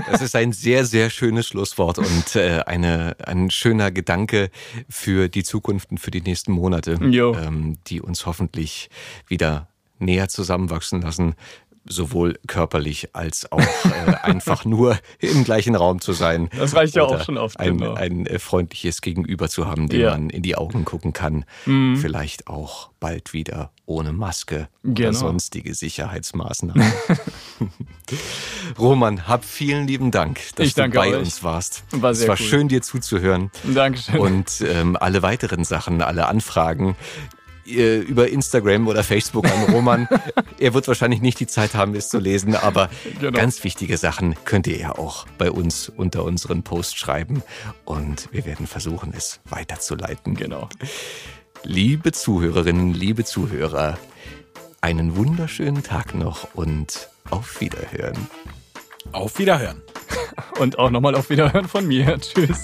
Speaker 1: Das ist ein sehr, sehr schönes Schlusswort und äh, eine, ein schöner Gedanke für die Zukunft und für die nächsten Monate, ähm, die uns hoffentlich wieder näher zusammenwachsen lassen, sowohl körperlich als auch äh, [LAUGHS] einfach nur im gleichen Raum zu sein.
Speaker 4: Das reicht ja auch schon oft.
Speaker 1: Ein, genau. ein äh, freundliches Gegenüber zu haben, dem ja. man in die Augen gucken kann. Mhm. Vielleicht auch bald wieder ohne Maske genau. oder sonstige Sicherheitsmaßnahmen. [LAUGHS] Roman, hab vielen lieben Dank, dass du bei euch. uns warst. War es war cool. schön, dir zuzuhören.
Speaker 4: Dankeschön.
Speaker 1: Und ähm, alle weiteren Sachen, alle Anfragen über Instagram oder Facebook an Roman. er wird wahrscheinlich nicht die Zeit haben, es zu lesen, aber genau. ganz wichtige Sachen könnt ihr ja auch bei uns unter unseren Post schreiben und wir werden versuchen, es weiterzuleiten.
Speaker 4: Genau.
Speaker 1: Liebe Zuhörerinnen, liebe Zuhörer, einen wunderschönen Tag noch und auf Wiederhören.
Speaker 3: Auf Wiederhören.
Speaker 4: Und auch nochmal auf Wiederhören von mir. [LAUGHS] Tschüss.